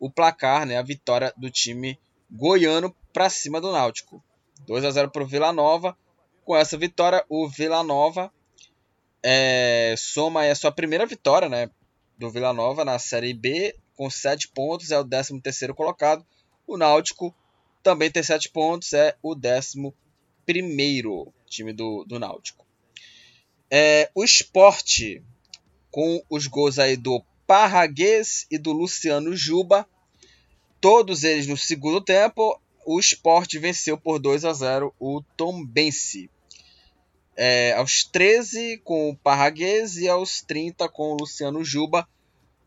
o placar, né, a vitória do time goiano para cima do Náutico. 2 a 0 para o Vila Nova. Com essa vitória, o Vila Nova é, soma a sua primeira vitória né, do Vila Nova na Série B, com 7 pontos, é o 13 colocado. O Náutico também tem 7 pontos, é o 11 time do, do Náutico. É, o esporte com os gols aí do Parraguês e do Luciano Juba. Todos eles no segundo tempo. O Sport venceu por 2 a 0 o Tombense. É, aos 13 com o Parraguês e aos 30 com o Luciano Juba.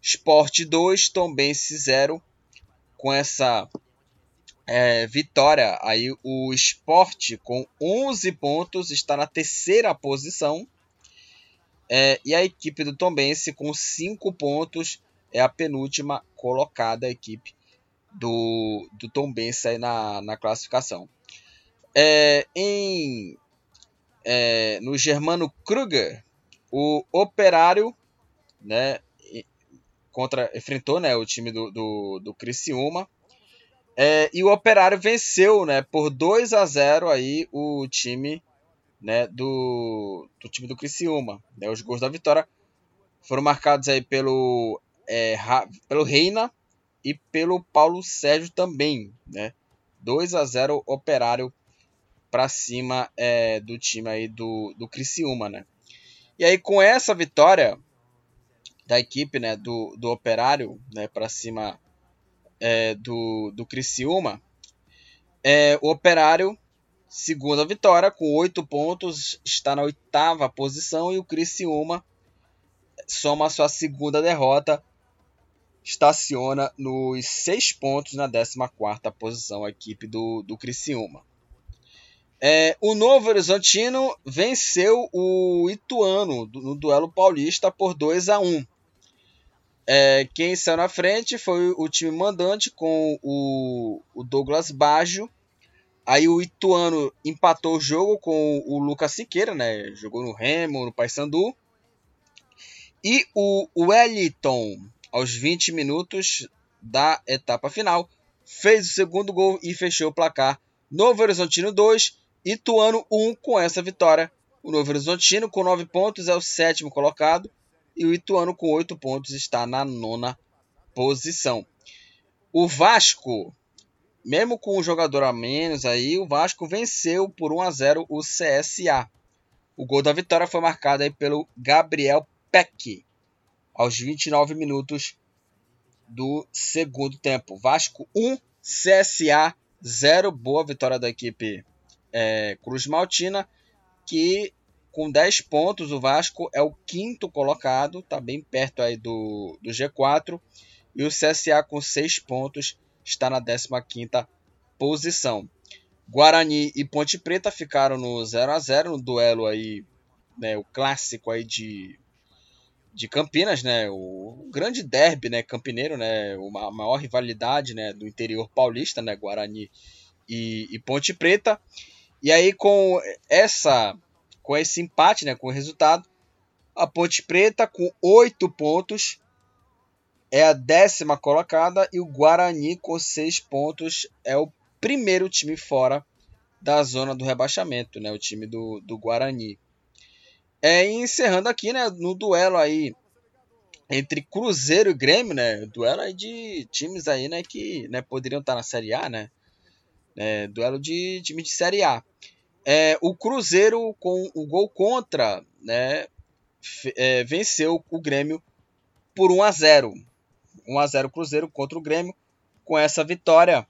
Sport 2, Tombense 0. Com essa é, vitória, aí o Sport com 11 pontos está na terceira posição. É, e a equipe do Tombense, com 5 pontos, é a penúltima colocada a equipe do, do Tombense aí na, na classificação. É, em, é, no Germano Kruger, o Operário, né, contra enfrentou, né, o time do, do, do Criciúma. É, e o Operário venceu, né, por 2 a 0 aí o time, né, do, do time do Criciúma. Né, os gols da vitória foram marcados aí pelo é, pelo Reina e pelo Paulo Sérgio também, né? 2 a 0 Operário para cima é, do time aí do, do Criciúma, né? E aí com essa vitória da equipe, né, do, do Operário, né, para cima é, do, do Criciúma, é, o Operário, segunda vitória, com oito pontos, está na oitava posição e o Criciúma soma sua segunda derrota, estaciona nos seis pontos na 14 posição a equipe do, do Criciúma. É, o Novo Horizontino venceu o Ituano no duelo paulista por 2 a 1 é, Quem saiu na frente foi o time mandante com o, o Douglas Baggio. Aí o Ituano empatou o jogo com o Lucas Siqueira, né? Jogou no Remo, no Paysandu. E o Wellington, aos 20 minutos da etapa final, fez o segundo gol e fechou o placar. Novo Horizontino 2, Ituano 1 com essa vitória. O Novo Horizontino, com 9 pontos, é o sétimo colocado. E o Ituano, com 8 pontos, está na nona posição. O Vasco, mesmo com um jogador a menos, aí, o Vasco venceu por 1 a 0 o CSA. O gol da vitória foi marcado aí pelo Gabriel Peck, aos 29 minutos do segundo tempo. Vasco 1, CSA 0. Boa vitória da equipe é, Cruz Maltina, que com 10 pontos o Vasco é o quinto colocado, está bem perto aí do, do G4. E o CSA com 6 pontos está na 15ª posição. Guarani e Ponte Preta ficaram no 0 a 0 no duelo aí, né, o clássico aí de, de Campinas, né, o, grande derby, né, campineiro, né, a maior rivalidade, né, do interior paulista, né, Guarani e, e Ponte Preta. E aí com essa com esse empate, né, com o resultado, a Ponte Preta com oito pontos é a décima colocada e o Guarani com seis pontos é o primeiro time fora da zona do rebaixamento, né, o time do, do Guarani. É, encerrando aqui, né, no duelo aí entre Cruzeiro e Grêmio, né, duelo aí de times aí, né, que né, poderiam estar na Série A, né, é, duelo de time de Série A. É, o Cruzeiro com o gol contra, né, é, venceu o Grêmio por 1 a 0. 1 a 0 Cruzeiro contra o Grêmio. Com essa vitória,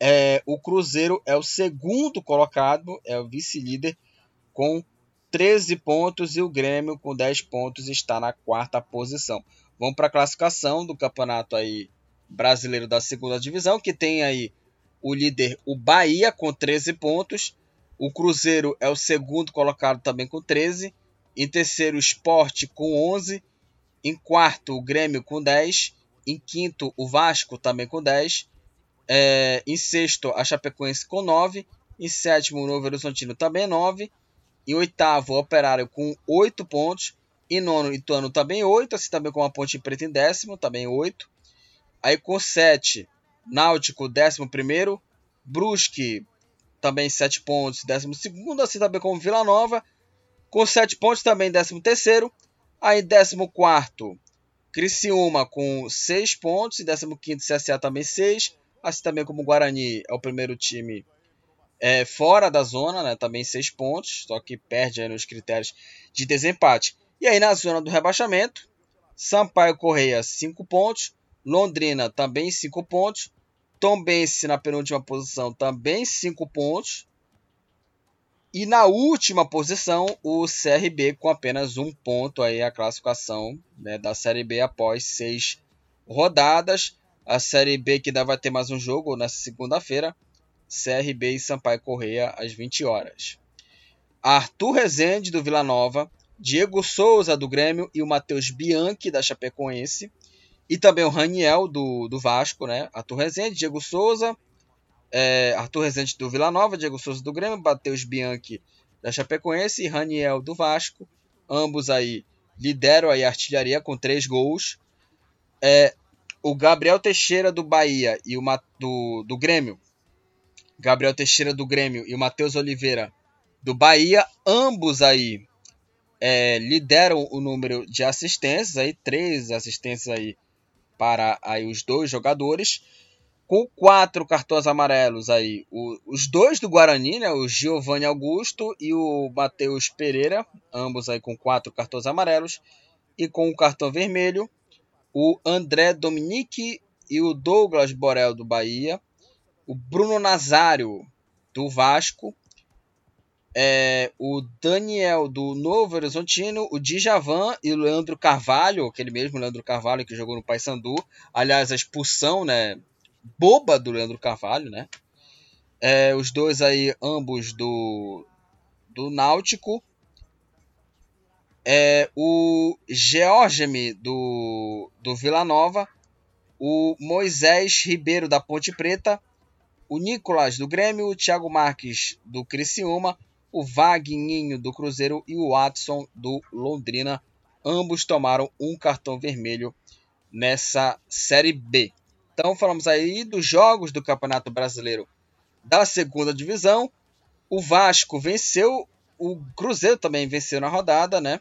é, o Cruzeiro é o segundo colocado, é o vice-líder com 13 pontos e o Grêmio com 10 pontos está na quarta posição. Vamos para a classificação do campeonato aí brasileiro da segunda divisão, que tem aí o líder, o Bahia, com 13 pontos. O Cruzeiro é o segundo colocado também com 13. Em terceiro, o Sport com 11. Em quarto, o Grêmio com 10. Em quinto, o Vasco também com 10. É, em sexto, a Chapecoense com 9. Em sétimo, o Novo Horizontino também 9. Em oitavo, o Operário com 8 pontos. Em nono, Ituano também 8. Assim também com a Ponte Preta em décimo, também 8. Aí com 7, Náutico, 11. Brusque, também 7 pontos, 12. Assim também como Vila Nova, com 7 pontos, também 13. Aí 14. Criciúma com 6 pontos. E 15 CSA também 6. Assim também como Guarani é o primeiro time é, fora da zona, né? Também 6 pontos. Só que perde nos critérios de desempate. E aí na zona do rebaixamento, Sampaio Correia 5 pontos. Londrina também 5 pontos. Tombense na penúltima posição também 5 pontos. E na última posição, o CRB com apenas um ponto aí a classificação né, da Série B após seis rodadas. A Série B que ainda vai ter mais um jogo nessa segunda-feira. CRB e Sampaio Correia às 20 horas. Arthur Rezende do Vila Nova, Diego Souza do Grêmio e o Matheus Bianchi da Chapecoense e também o Raniel, do, do Vasco, né? Arthur Rezende, Diego Souza, é, Arthur Rezende do Vila Nova, Diego Souza do Grêmio, Matheus Bianchi da Chapecoense e Raniel do Vasco. ambos aí lideram aí a artilharia com três gols. É, o Gabriel Teixeira do Bahia e o do, do Grêmio. Gabriel Teixeira do Grêmio e o Matheus Oliveira do Bahia, ambos aí é, lideram o número de assistências, aí três assistências aí para aí os dois jogadores, com quatro cartões amarelos aí, o, os dois do Guarani, né, o Giovanni Augusto e o Matheus Pereira, ambos aí com quatro cartões amarelos, e com o cartão vermelho, o André Dominique e o Douglas Borel do Bahia, o Bruno Nazário do Vasco. É, o Daniel do Novo Horizontino, o Djavan e o Leandro Carvalho, aquele mesmo Leandro Carvalho que jogou no Paysandu. Aliás, a expulsão, né, boba do Leandro Carvalho, né? É, os dois aí, ambos do, do Náutico. É, o Georgeme do, do Vila Nova. O Moisés Ribeiro da Ponte Preta. O Nicolas do Grêmio. O Thiago Marques do Criciúma o Vagninho do Cruzeiro e o Watson do Londrina. Ambos tomaram um cartão vermelho nessa Série B. Então falamos aí dos jogos do Campeonato Brasileiro da segunda divisão. O Vasco venceu, o Cruzeiro também venceu na rodada, né?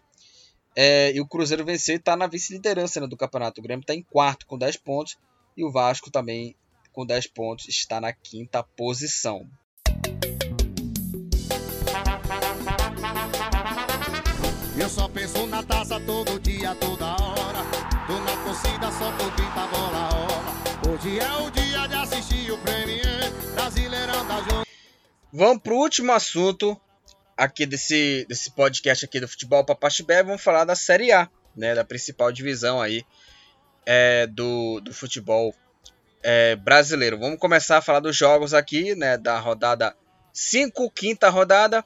É, e o Cruzeiro venceu e está na vice-liderança né, do campeonato. O Grêmio está em quarto com 10 pontos e o Vasco também com 10 pontos está na quinta posição. Eu só penso na taça todo dia, toda hora. Tô na torcida só tô grita bola rola. Hoje é o dia de assistir o Premier Brasileirão da. Vamos pro último assunto aqui desse, desse podcast aqui do Futebol Papaxibé. Vamos falar da Série A, né, da principal divisão aí é, do, do futebol é, brasileiro. Vamos começar a falar dos jogos aqui, né, da rodada 5, quinta rodada.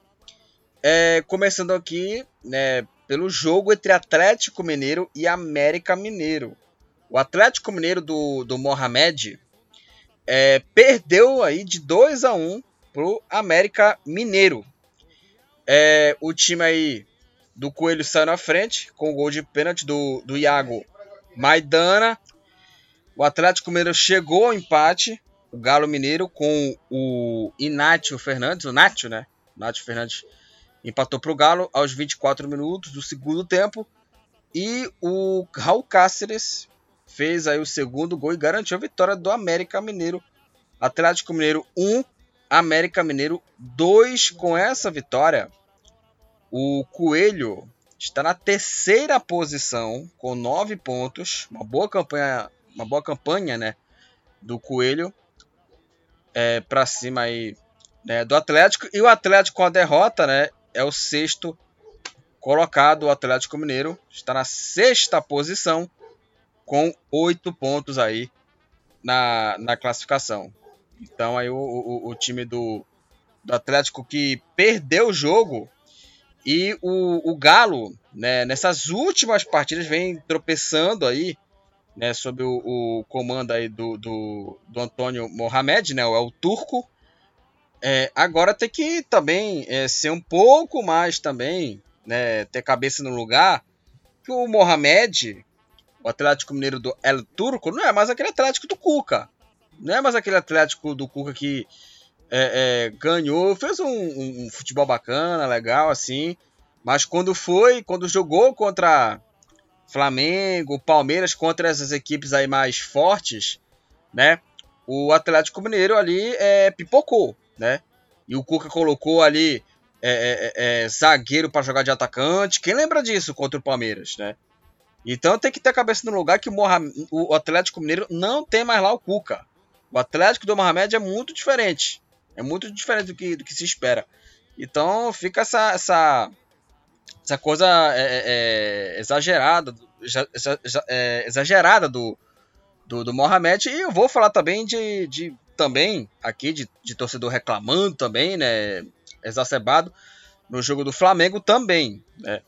É, começando aqui né, pelo jogo entre Atlético Mineiro e América Mineiro. O Atlético Mineiro do, do Mohamed é, perdeu aí de 2 a 1 pro América Mineiro. É, o time aí do Coelho saiu na frente com o gol de pênalti do, do Iago Maidana. O Atlético Mineiro chegou ao empate. O Galo Mineiro com o Inácio Fernandes, o Nátio, né? Nátio Fernandes Empatou para o Galo aos 24 minutos do segundo tempo. E o Raul Cáceres fez aí o segundo gol e garantiu a vitória do América Mineiro. Atlético Mineiro 1, América Mineiro 2. Com essa vitória, o Coelho está na terceira posição com 9 pontos. Uma boa campanha, uma boa campanha, né, do Coelho. É, para cima aí né, do Atlético e o Atlético com a derrota, né, é o sexto colocado. O Atlético Mineiro está na sexta posição com oito pontos aí na, na classificação. Então aí o, o, o time do, do Atlético que perdeu o jogo e o, o Galo, né, nessas últimas partidas, vem tropeçando aí, né, sob o, o comando aí do, do, do Antônio Mohamed, né, é o turco, é, agora tem que também é, ser um pouco mais também, né, ter cabeça no lugar, que o Mohamed, o Atlético Mineiro do El Turco, não é mais aquele Atlético do Cuca. Não é mais aquele Atlético do Cuca que é, é ganhou, fez um, um, um, futebol bacana, legal, assim. Mas quando foi, quando jogou contra Flamengo, Palmeiras, contra essas equipes aí mais fortes, né? O Atlético Mineiro ali é, pipocou né? E o Cuca colocou ali é, é, é, é zagueiro para jogar de atacante. Quem lembra disso contra o Palmeiras, né? Então tem que ter a cabeça no lugar que o, Mohamed, o Atlético Mineiro não tem mais lá o Cuca. O Atlético do Mohamed é muito diferente. É muito diferente do que, do que se espera. Então fica essa, essa, essa coisa é, é, exagerada, exagerada do, do, do Mohamed. E eu vou falar também de, de também, aqui, de, de torcedor reclamando também, né? Exacerbado no jogo do Flamengo também, né?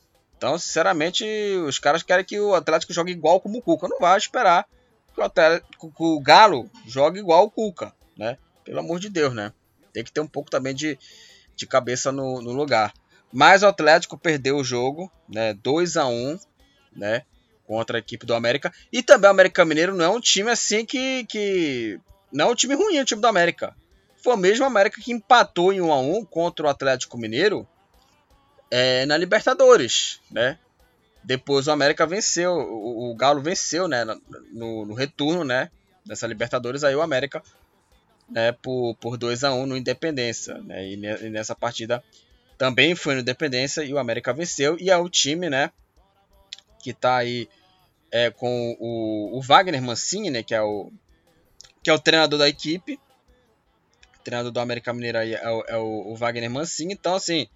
Então, sinceramente, os caras querem que o Atlético jogue igual como o Cuca. Não vai esperar que o, Atlético, que o Galo jogue igual o Cuca, né? Pelo amor de Deus, né? Tem que ter um pouco também de, de cabeça no, no lugar. Mas o Atlético perdeu o jogo, né? 2 a 1 né? Contra a equipe do América. E também o América Mineiro não é um time assim que. que não é um time ruim, o time do América. Foi o mesmo América que empatou em 1 a 1 contra o Atlético Mineiro é, na Libertadores, né? Depois o América venceu, o, o Galo venceu, né? No, no, retorno, né? Nessa Libertadores, aí o América né, por, por 2 a 1 no Independência. Né, e, e, nessa partida também foi no Independência e o América venceu. E é o time, né? Que tá aí é, com o, o, Wagner Mancini, né? Que é o, que é o treinador da equipe. O treinador do América Mineiro aí é, o, é o, Wagner Mancini. Então, assim,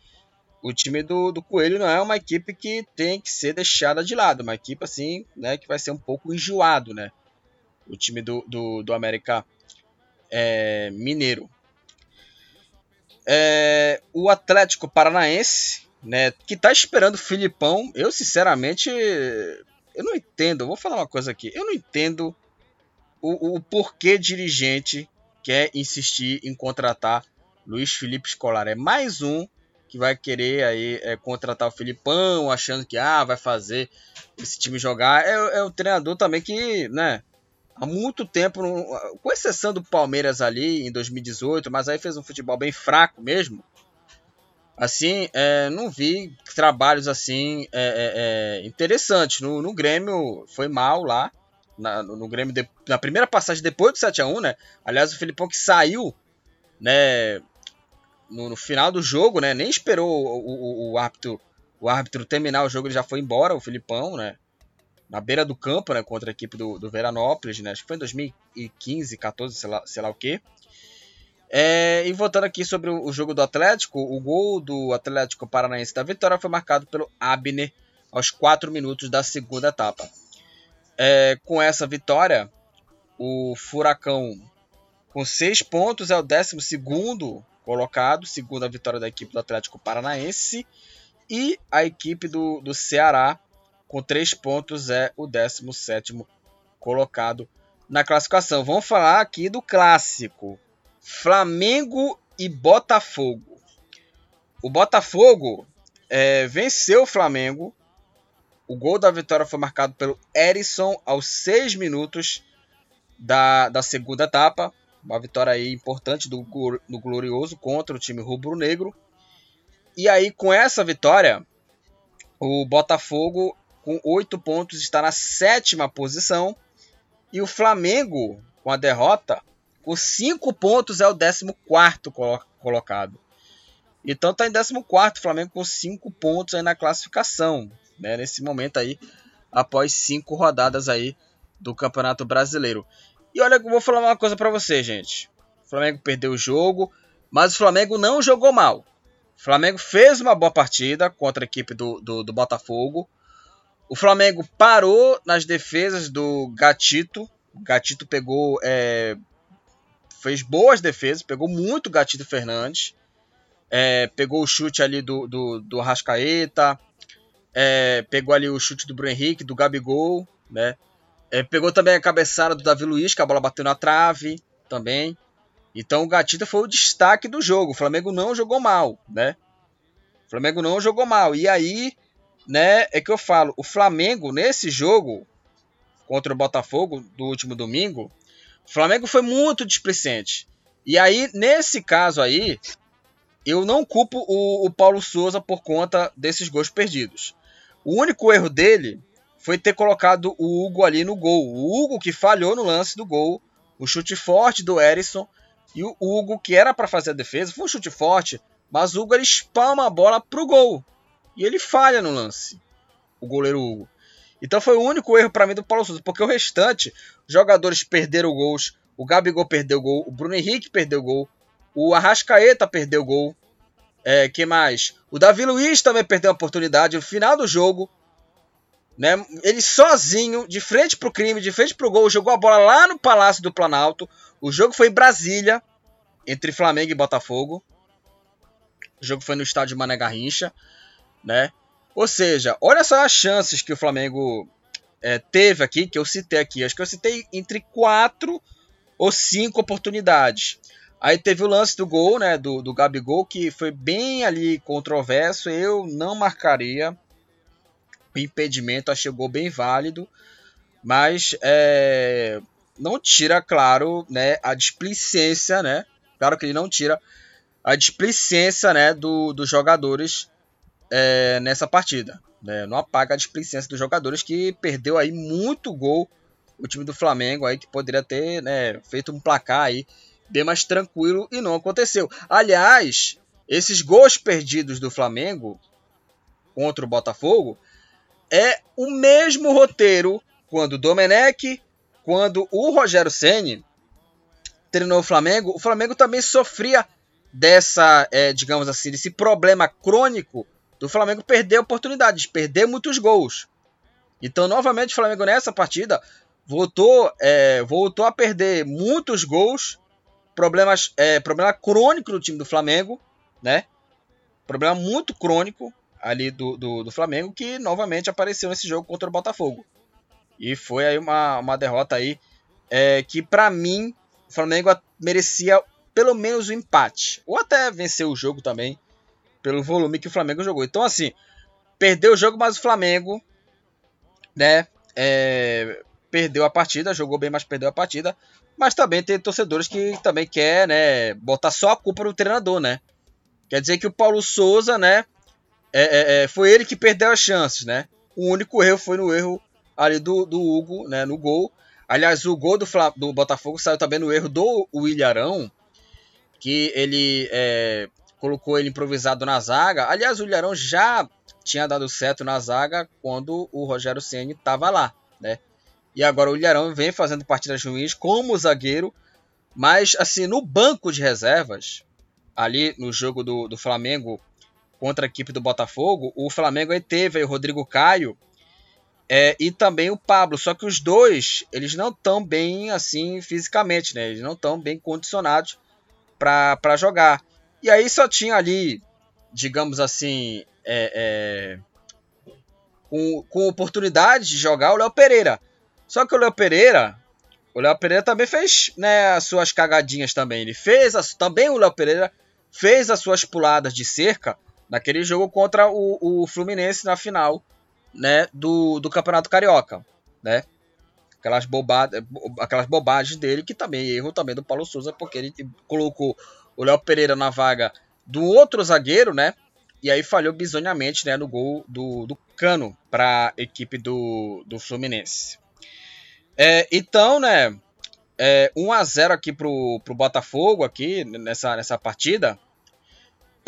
o time do, do Coelho não é uma equipe que tem que ser deixada de lado. Uma equipe, assim, né? Que vai ser um pouco enjoado, né? O time do, do, do América é, Mineiro. É, o Atlético Paranaense, né, que está esperando o Filipão, eu sinceramente eu não entendo. vou falar uma coisa aqui. Eu não entendo o, o porquê dirigente quer insistir em contratar Luiz Felipe Scolari. É mais um que vai querer aí é, contratar o Filipão, achando que ah, vai fazer esse time jogar. É, é o treinador também que, né, há muito tempo, com exceção do Palmeiras ali em 2018, mas aí fez um futebol bem fraco mesmo. Assim, é, não vi trabalhos assim é, é, é interessantes. No, no, Grêmio foi mal lá. Na, no, Grêmio, na primeira passagem depois do 7x1, né? Aliás, o Filipão que saiu, né? No, no final do jogo, né? Nem esperou o, o, o, árbitro, o árbitro terminar o jogo, ele já foi embora, o Filipão, né? na beira do campo, né, contra a equipe do, do Veranópolis, né, acho que foi em 2015, 14, sei lá, sei lá o que. É, e voltando aqui sobre o, o, jogo do Atlético, o gol do Atlético Paranaense da vitória foi marcado pelo Abner aos 4 minutos da segunda etapa. É, com essa vitória, o Furacão com 6 pontos é o 12 colocado, segunda vitória da equipe do Atlético Paranaense, e a equipe do, do Ceará com 3 pontos, é o 17 colocado na classificação. Vamos falar aqui do clássico: Flamengo e Botafogo. O Botafogo é, venceu o Flamengo. O gol da vitória foi marcado pelo Erisson aos 6 minutos da, da segunda etapa. Uma vitória aí importante do, do Glorioso contra o time rubro-negro. E aí, com essa vitória, o Botafogo com 8 pontos, está na sétima posição. E o Flamengo, com a derrota, com 5 pontos, é o 14 colocado. Então está em 14 o Flamengo com 5 pontos aí na classificação. Né, nesse momento aí, após 5 rodadas aí do Campeonato Brasileiro. E olha, eu vou falar uma coisa para você, gente. O Flamengo perdeu o jogo, mas o Flamengo não jogou mal. O Flamengo fez uma boa partida contra a equipe do, do, do Botafogo. O Flamengo parou nas defesas do Gatito. O Gatito pegou. É, fez boas defesas, pegou muito Gatito Fernandes. É, pegou o chute ali do, do, do Rascaeta. É, pegou ali o chute do Bruno Henrique, do Gabigol. Né? É, pegou também a cabeçada do Davi Luiz, que a bola bateu na trave também. Então o Gatito foi o destaque do jogo. O Flamengo não jogou mal, né? O Flamengo não jogou mal. E aí né, é que eu falo, o Flamengo nesse jogo contra o Botafogo do último domingo, o Flamengo foi muito displicente. E aí, nesse caso aí, eu não culpo o, o Paulo Souza por conta desses gols perdidos. O único erro dele foi ter colocado o Hugo ali no gol. O Hugo que falhou no lance do gol, o chute forte do Erisson e o Hugo que era para fazer a defesa, foi um chute forte, mas o Hugo ele espalma a bola pro gol. E ele falha no lance, o goleiro Hugo. Então foi o único erro para mim do Paulo Souza, porque o restante, jogadores perderam gols, o Gabigol perdeu gol, o Bruno Henrique perdeu gol, o Arrascaeta perdeu gol, é, que mais? O Davi Luiz também perdeu a oportunidade no final do jogo, né? Ele sozinho, de frente pro crime, de frente pro gol, jogou a bola lá no Palácio do Planalto. O jogo foi em Brasília, entre Flamengo e Botafogo. O jogo foi no estádio Mané Garrincha né? Ou seja, olha só as chances que o Flamengo é, teve aqui, que eu citei aqui. Acho que eu citei entre quatro ou cinco oportunidades. Aí teve o lance do gol, né, do, do Gabigol, que foi bem ali controverso. Eu não marcaria o impedimento, gol bem válido, mas é, não tira, claro, né, a displicência, né? Claro que ele não tira a displicência, né, do, dos jogadores é, nessa partida. Né? Não apaga a displicência dos jogadores que perdeu aí muito gol o time do Flamengo aí que poderia ter né, feito um placar aí bem mais tranquilo e não aconteceu. Aliás, esses gols perdidos do Flamengo contra o Botafogo é o mesmo roteiro quando o Domenech, quando o Rogério Ceni treinou o Flamengo, o Flamengo também sofria dessa, é, digamos assim, desse problema crônico do Flamengo perder oportunidades, perder muitos gols. Então, novamente, o Flamengo nessa partida voltou, é, voltou a perder muitos gols problemas, é, problema crônico do time do Flamengo, né? Problema muito crônico ali do, do, do, Flamengo que novamente apareceu nesse jogo contra o Botafogo. E foi aí uma, uma derrota aí é, que para mim o Flamengo merecia pelo menos um empate. Ou até vencer o jogo também pelo volume que o Flamengo jogou. Então assim, perdeu o jogo, mas o Flamengo, né, é, perdeu a partida, jogou bem, mas perdeu a partida. Mas também tem torcedores que também quer, né, botar só a culpa no treinador, né? Quer dizer que o Paulo Souza, né, é, é, é, foi ele que perdeu as chances, né? O único erro foi no erro ali do, do Hugo, né, no gol. Aliás, o gol do, do Botafogo saiu também no erro do Williarão, que ele é, colocou ele improvisado na zaga. Aliás, o Ilharão já tinha dado certo na zaga quando o Rogério Ceni estava lá, né? E agora o Ilharão vem fazendo partidas ruins como zagueiro, mas assim, no banco de reservas, ali no jogo do, do Flamengo contra a equipe do Botafogo, o Flamengo aí teve aí o Rodrigo Caio é, e também o Pablo. Só que os dois, eles não estão bem assim fisicamente, né? Eles não estão bem condicionados para jogar. E aí só tinha ali, digamos assim, é, é, com, com oportunidade de jogar o Léo Pereira. Só que o Léo Pereira, o Léo Pereira também fez né, as suas cagadinhas também. Ele fez as, também o Léo Pereira fez as suas puladas de cerca naquele jogo contra o, o Fluminense na final né, do, do Campeonato Carioca, né? Aquelas, bobada, aquelas bobagens dele, que também erro também do Paulo Souza, porque ele colocou o Léo Pereira na vaga do outro zagueiro, né? E aí falhou bizonhamente né, no gol do, do Cano para a equipe do, do Fluminense. É, então, né, é, 1 a 0 aqui pro, pro Botafogo aqui nessa, nessa partida.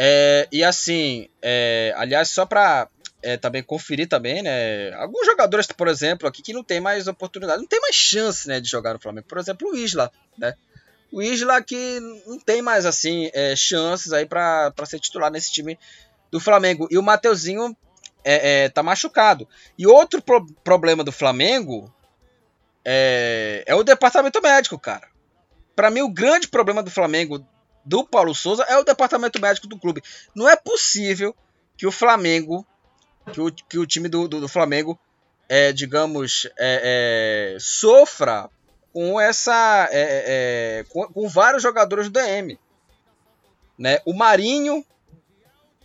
É, e assim, é, aliás, só para é, também conferir também, né, alguns jogadores, por exemplo, aqui que não tem mais oportunidade, não tem mais chance, né, de jogar no Flamengo. Por exemplo, o Isla, né? O Isla que não tem mais assim é, chances aí para ser titular nesse time do Flamengo. E o Mateuzinho é, é, tá machucado. E outro pro problema do Flamengo é, é o departamento médico, cara. Para mim, o grande problema do Flamengo, do Paulo Souza, é o departamento médico do clube. Não é possível que o Flamengo, que o, que o time do, do, do Flamengo, é, digamos, é, é, sofra com essa. É, é, com, com, vários jogadores do DM. Né? O Marinho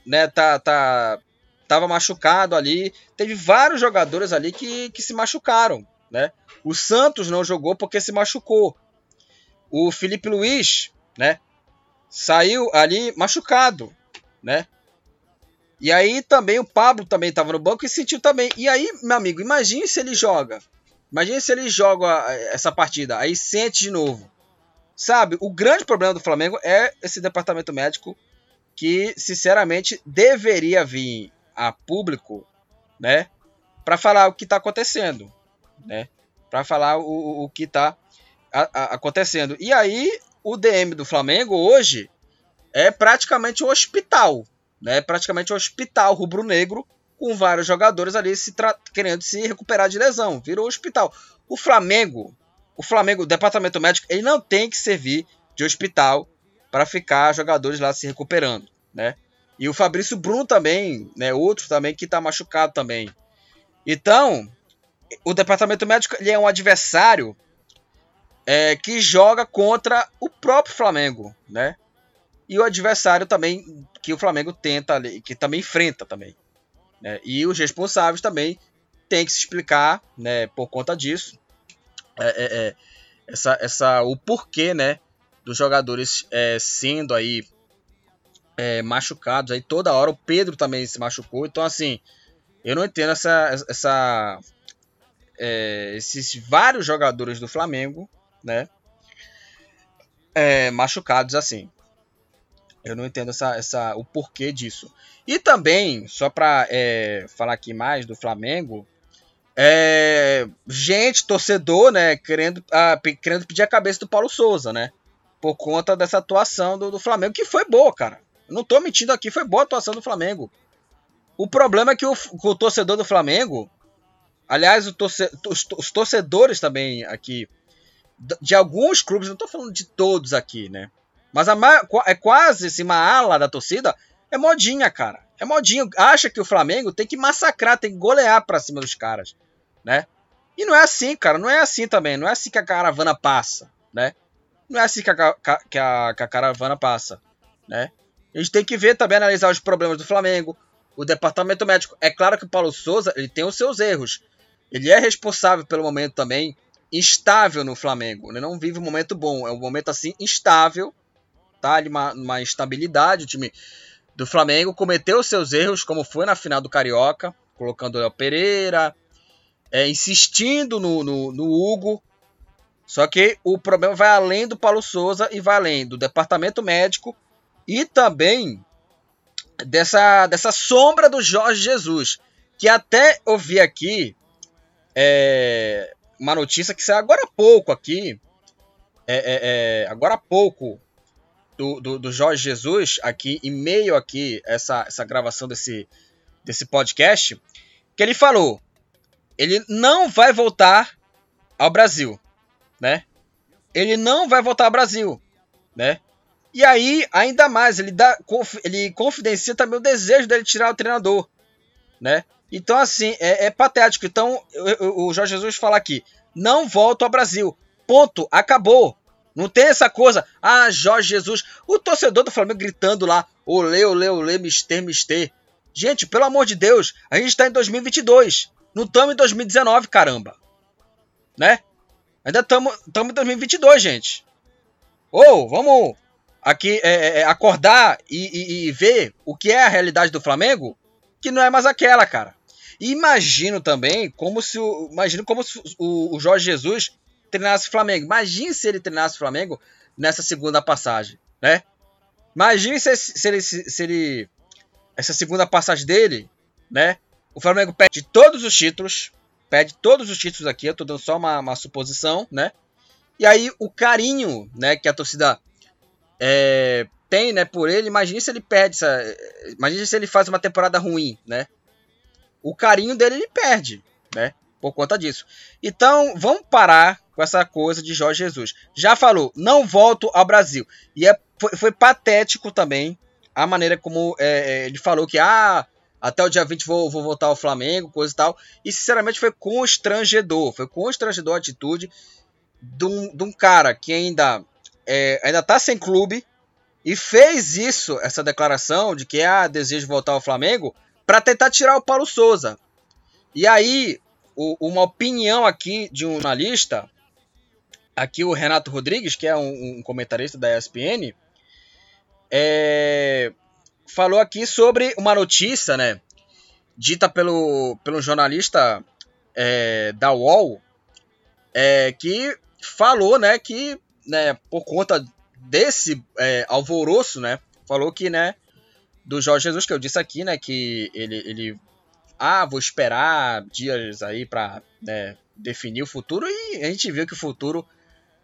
né, tá, tá, tava machucado ali. Teve vários jogadores ali que, que se machucaram. Né? O Santos não jogou porque se machucou. O Felipe Luiz, né, saiu ali machucado, né? E aí também o Pablo também estava no banco e sentiu também. E aí, meu amigo, imagine se ele joga. Imagine se ele joga essa partida, aí sente de novo. Sabe, o grande problema do Flamengo é esse departamento médico que, sinceramente, deveria vir a público, né, para falar o que está acontecendo né? Para falar o, o que está acontecendo. E aí, o DM do Flamengo hoje é praticamente um hospital, né? Praticamente um hospital rubro-negro com vários jogadores ali se querendo se recuperar de lesão. Virou um hospital. O Flamengo, o Flamengo, o departamento médico, ele não tem que servir de hospital para ficar jogadores lá se recuperando, né? E o Fabrício Bruno também, né? Outro também que está machucado também. Então, o departamento médico ele é um adversário é, que joga contra o próprio Flamengo, né? E o adversário também que o Flamengo tenta, que também enfrenta também. Né? E os responsáveis também têm que se explicar, né? Por conta disso, é, é, é essa, essa, o porquê, né? Dos jogadores é, sendo aí é, machucados aí toda hora. O Pedro também se machucou. Então, assim, eu não entendo essa, essa, é, esses vários jogadores do Flamengo, né? É, machucados assim. Eu não entendo essa, essa, o porquê disso. E também, só para é, falar aqui mais do Flamengo, é, gente, torcedor, né, querendo, a, querendo pedir a cabeça do Paulo Souza, né? Por conta dessa atuação do, do Flamengo, que foi boa, cara. Não tô mentindo aqui, foi boa a atuação do Flamengo. O problema é que o, o torcedor do Flamengo, aliás, torce, os, os, torcedores também aqui, de alguns clubes, não tô falando de todos aqui, né? Mas a, é quase assim, uma ala da torcida é modinha, cara. É modinha. Acha que o Flamengo tem que massacrar, tem que golear pra cima dos caras, né? E não é assim, cara. Não é assim também. Não é assim que a caravana passa, né? Não é assim que a, que a, que a caravana passa, né? A gente tem que ver também, analisar os problemas do Flamengo, o departamento médico. É claro que o Paulo Souza ele tem os seus erros. Ele é responsável pelo momento também instável no Flamengo. Ele não vive um momento bom. É um momento assim instável. Tá? Ali uma, uma instabilidade. O time do Flamengo cometeu seus erros, como foi na final do Carioca, colocando o Léo Pereira, é, insistindo no, no, no Hugo. Só que o problema vai além do Paulo Souza e vai além do departamento médico e também dessa, dessa sombra do Jorge Jesus, que até ouvi aqui é, uma notícia que saiu agora há pouco aqui, é, é, é, agora há pouco, do, do, do, Jorge Jesus, aqui em meio aqui essa, essa gravação desse, desse podcast, que ele falou, ele não vai voltar ao Brasil, né? Ele não vai voltar ao Brasil, né? E aí, ainda mais, ele, dá, ele confidencia também o desejo dele tirar o treinador, né? Então, assim, é, é patético. Então, o, Jorge Jesus fala aqui, não volto ao Brasil. Ponto, acabou. Não tem essa coisa, ah, Jorge Jesus, o torcedor do Flamengo gritando lá, olê, olê, olê, mister, mister. Gente, pelo amor de Deus, a gente tá em 2022. Não estamos em 2019, caramba. Né? Ainda estamos em 2022, gente. Ô, oh, vamos aqui é, é, é, acordar e, e, e, ver o que é a realidade do Flamengo, que não é mais aquela, cara. E imagino também como se o, imagino como se o, o Jorge Jesus treinasse o Flamengo. Imagine se ele treinasse o Flamengo nessa segunda passagem, né? Imagine se, se, ele, se ele essa segunda passagem dele, né? O Flamengo perde todos os títulos, perde todos os títulos aqui. Eu tô dando só uma, uma suposição, né? E aí o carinho, né, que a torcida é, tem, né, por ele, imagine se ele perde, essa, imagine se ele faz uma temporada ruim, né? O carinho dele ele perde, né? Por conta disso. Então, vamos parar com essa coisa de Jorge Jesus. Já falou, não volto ao Brasil. E é, foi, foi patético também a maneira como é, é ele falou que, ah, até o dia 20 vou, vou voltar ao Flamengo, coisa e tal. E sinceramente foi constrangedor. Foi constrangedor a atitude de um, de um cara que ainda é, ainda está sem clube e fez isso, essa declaração de que ah, desejo voltar ao Flamengo, para tentar tirar o Paulo Souza. E aí, o, uma opinião aqui de um jornalista, aqui o Renato Rodrigues, que é um, um comentarista da ESPN, é, falou aqui sobre uma notícia, né, dita pelo, pelo jornalista é, da UOL, é, que falou, né, que né, por conta desse é, alvoroço, né, falou que, né, do Jorge Jesus, que eu disse aqui, né, que ele, ele ah, vou esperar dias aí para né, definir o futuro, e a gente viu que o futuro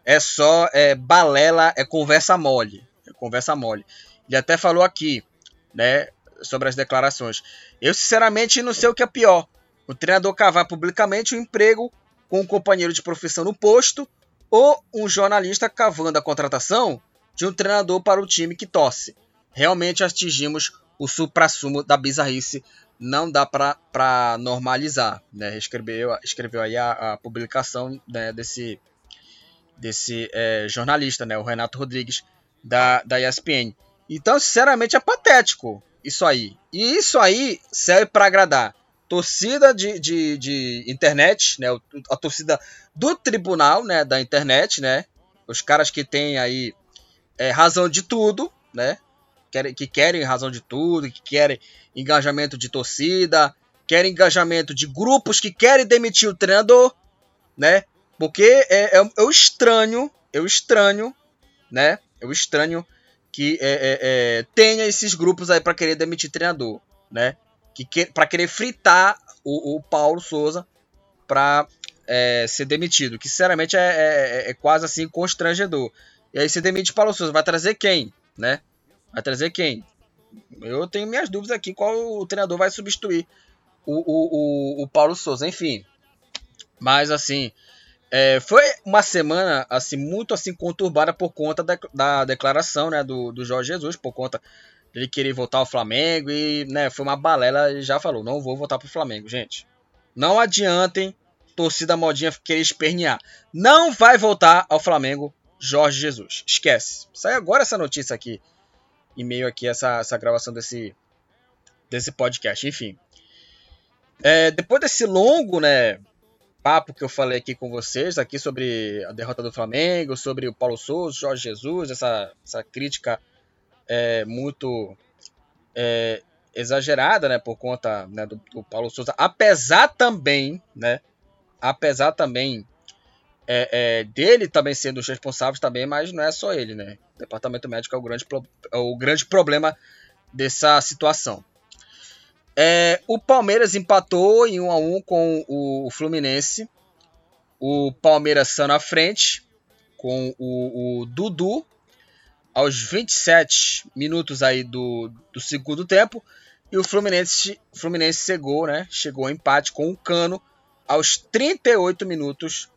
é só é, balela, é conversa mole, é conversa mole. Ele até falou aqui, né, sobre as declarações. Eu, sinceramente, não sei o que é pior. O treinador cavar publicamente o um emprego com um companheiro de profissão no posto ou um jornalista cavando a contratação de um treinador para o time que torce. Realmente atingimos o supra-sumo da bizarrice. Não dá para normalizar. Né? Escreveu, escreveu aí a, a publicação né, desse, desse é, jornalista, né, o Renato Rodrigues, da, da ESPN. Então, sinceramente, é patético isso aí. E isso aí serve para agradar torcida de, de, de, internet, né, a torcida do tribunal, né, da internet, né, os caras que têm aí é, razão de tudo, né, que querem razão de tudo, que querem engajamento de torcida, querem engajamento de grupos que querem demitir o treinador, né, porque é, é, eu estranho, eu estranho, né, eu estranho que é, é, é tenha esses grupos aí para querer demitir treinador, né, que, que para querer fritar o, o Paulo Souza para é, ser demitido, que sinceramente é, é, é, quase assim constrangedor. E aí se demite Paulo Souza, vai trazer quem, né? Vai trazer quem? Eu tenho minhas dúvidas aqui qual o treinador vai substituir o, o, o, o Paulo Souza, enfim. Mas assim, é, foi uma semana assim muito assim conturbada por conta da, da declaração né, do, do Jorge Jesus, por conta ele queria voltar ao Flamengo e, né, foi uma balela já falou, não vou voltar pro Flamengo, gente. Não adiantem torcida modinha querer espernear. Não vai voltar ao Flamengo Jorge Jesus. Esquece. Sai agora essa notícia aqui em meio aqui essa, essa gravação desse desse podcast, enfim. É, depois desse longo, né, papo que eu falei aqui com vocês aqui sobre a derrota do Flamengo, sobre o Paulo Souza, Jorge Jesus, essa, essa crítica é, muito é, exagerada, né, por conta né, do, do, Paulo Souza, apesar também, né, apesar também é, é, dele também sendo os responsáveis também, mas não é só ele, né, departamento médico é o grande, é o grande problema dessa situação. É, o Palmeiras empatou em 1 a 1 com o Fluminense. O Palmeiras saiu na frente com o, o Dudu aos 27 minutos aí do, do segundo tempo. E o Fluminense, Fluminense chegou, né? Chegou ao empate com o Cano aos 38 minutos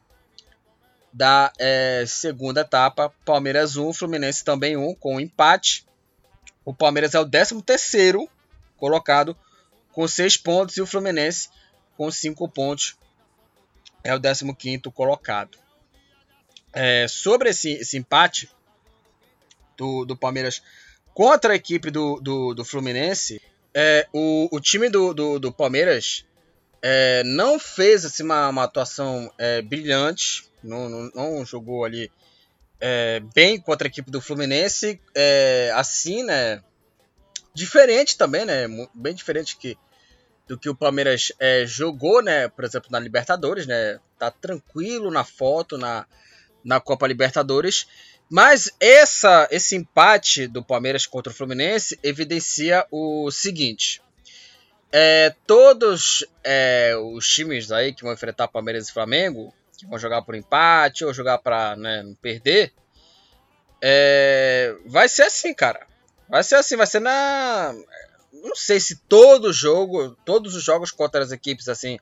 da é, segunda etapa. Palmeiras 1, Fluminense também 1, com um empate. O Palmeiras é o 13 terceiro colocado com 6 pontos e o Fluminense com 5 pontos é o 15 quinto colocado. É, sobre esse, esse empate, do, do Palmeiras contra a equipe do, do, do Fluminense, é, o, o time do, do Palmeiras é, não fez assim, uma, uma atuação é, brilhante, não, não, não, jogou ali é, bem contra a equipe do Fluminense, é, assim, né? Diferente também, né? Bem diferente que, do que o Palmeiras é, jogou, né? Por exemplo, na Libertadores, né? Tá tranquilo na foto, na, na Copa Libertadores. Mas essa, esse empate do Palmeiras contra o Fluminense evidencia o seguinte: é, todos é, os times aí que vão enfrentar Palmeiras e Flamengo, que vão jogar por empate ou jogar para né, não perder, é, vai ser assim, cara. Vai ser assim, vai ser na. Não sei se todo jogo, todos os jogos contra as equipes assim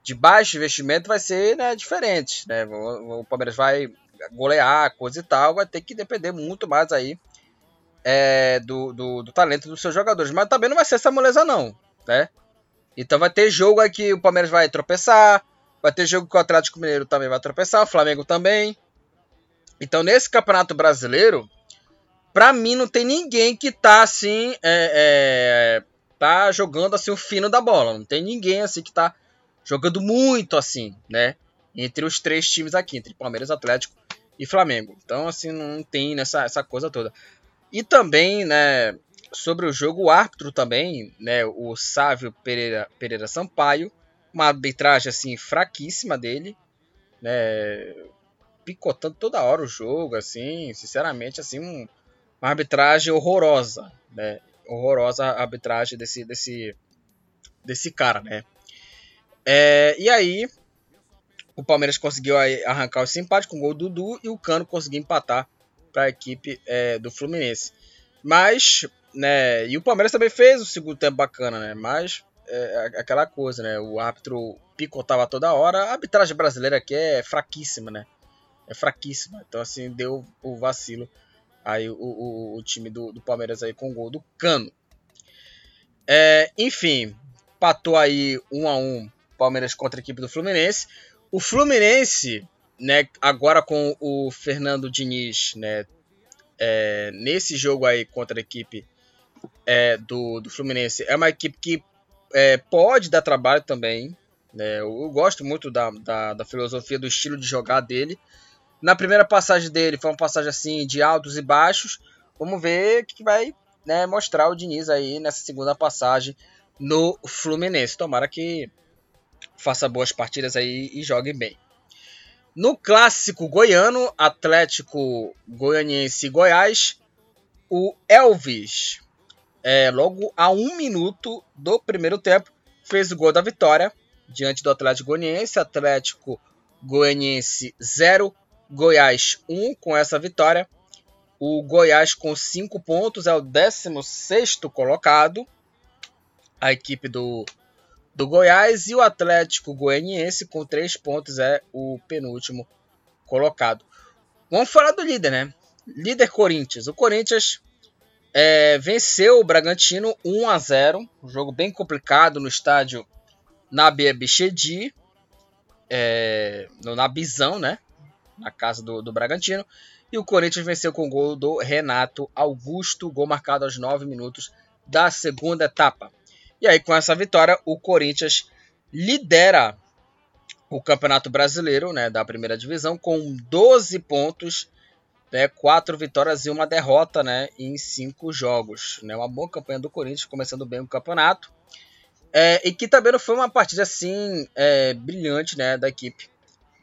de baixo investimento vai ser né, diferente. Né? O, o Palmeiras vai golear, coisa e tal, vai ter que depender muito mais aí é, do, do, do, talento dos seus jogadores. Mas também não vai ser essa moleza, não, né? Então vai ter jogo aí que o Palmeiras vai tropeçar, vai ter jogo que o Atlético Mineiro também vai tropeçar, o Flamengo também. Então nesse Campeonato Brasileiro, pra mim não tem ninguém que tá assim, é, é, tá jogando assim o fino da bola. Não tem ninguém assim que tá jogando muito assim, né? Entre os três times aqui, entre Palmeiras, Atlético e Flamengo. Então, assim, não tem nessa essa coisa toda. E também, né, sobre o jogo, o árbitro também, né, o Sávio Pereira, Pereira Sampaio, uma arbitragem, assim, fraquíssima dele, né, picotando toda hora o jogo, assim, sinceramente, assim, um, uma arbitragem horrorosa, né, horrorosa a arbitragem desse, desse, desse cara, né. É, e aí, o Palmeiras conseguiu arrancar o empate com o gol do Dudu e o Cano conseguiu empatar para a equipe é, do Fluminense. Mas, né, e o Palmeiras também fez o segundo tempo bacana, né? Mas é, aquela coisa, né? O árbitro picotava toda hora. A arbitragem brasileira aqui é fraquíssima, né? É fraquíssima. Então, assim, deu o vacilo aí o, o, o time do, do, Palmeiras aí com o gol do Cano. É, enfim, patou aí um a um Palmeiras contra a equipe do Fluminense. O Fluminense, né, agora com o Fernando Diniz, né, é, nesse jogo aí contra a equipe é, do, do Fluminense, é uma equipe que é, pode dar trabalho também. Né, eu, eu, gosto muito da, da, da, filosofia, do estilo de jogar dele. Na primeira passagem dele foi uma passagem assim de altos e baixos. Vamos ver o que, vai né, mostrar o Diniz aí nessa segunda passagem no Fluminense. Tomara que faça boas partidas aí e jogue bem. No clássico goiano, Atlético Goianiense e Goiás, o Elvis, é, logo a um minuto do primeiro tempo, fez o gol da vitória diante do Atlético Goianiense. Atlético Goianiense 0, Goiás 1 com essa vitória. O Goiás com 5 pontos é o 16 colocado. A equipe do do Goiás e o Atlético Goianiense com três pontos é o penúltimo colocado. Vamos falar do líder, né? Líder Corinthians. O Corinthians é, venceu o Bragantino 1 a 0, um jogo bem complicado no estádio Nabi Bichedi, é, no Nabizão, né? Na casa do, do Bragantino. E o Corinthians venceu com o gol do Renato Augusto, gol marcado aos 9 minutos da segunda etapa. E aí, com essa vitória, o Corinthians lidera o Campeonato Brasileiro né, da primeira divisão com 12 pontos, né, 4 vitórias e uma derrota né, em 5 jogos. Né, uma boa campanha do Corinthians, começando bem o campeonato. É, e que também não foi uma partida assim é, brilhante né, da equipe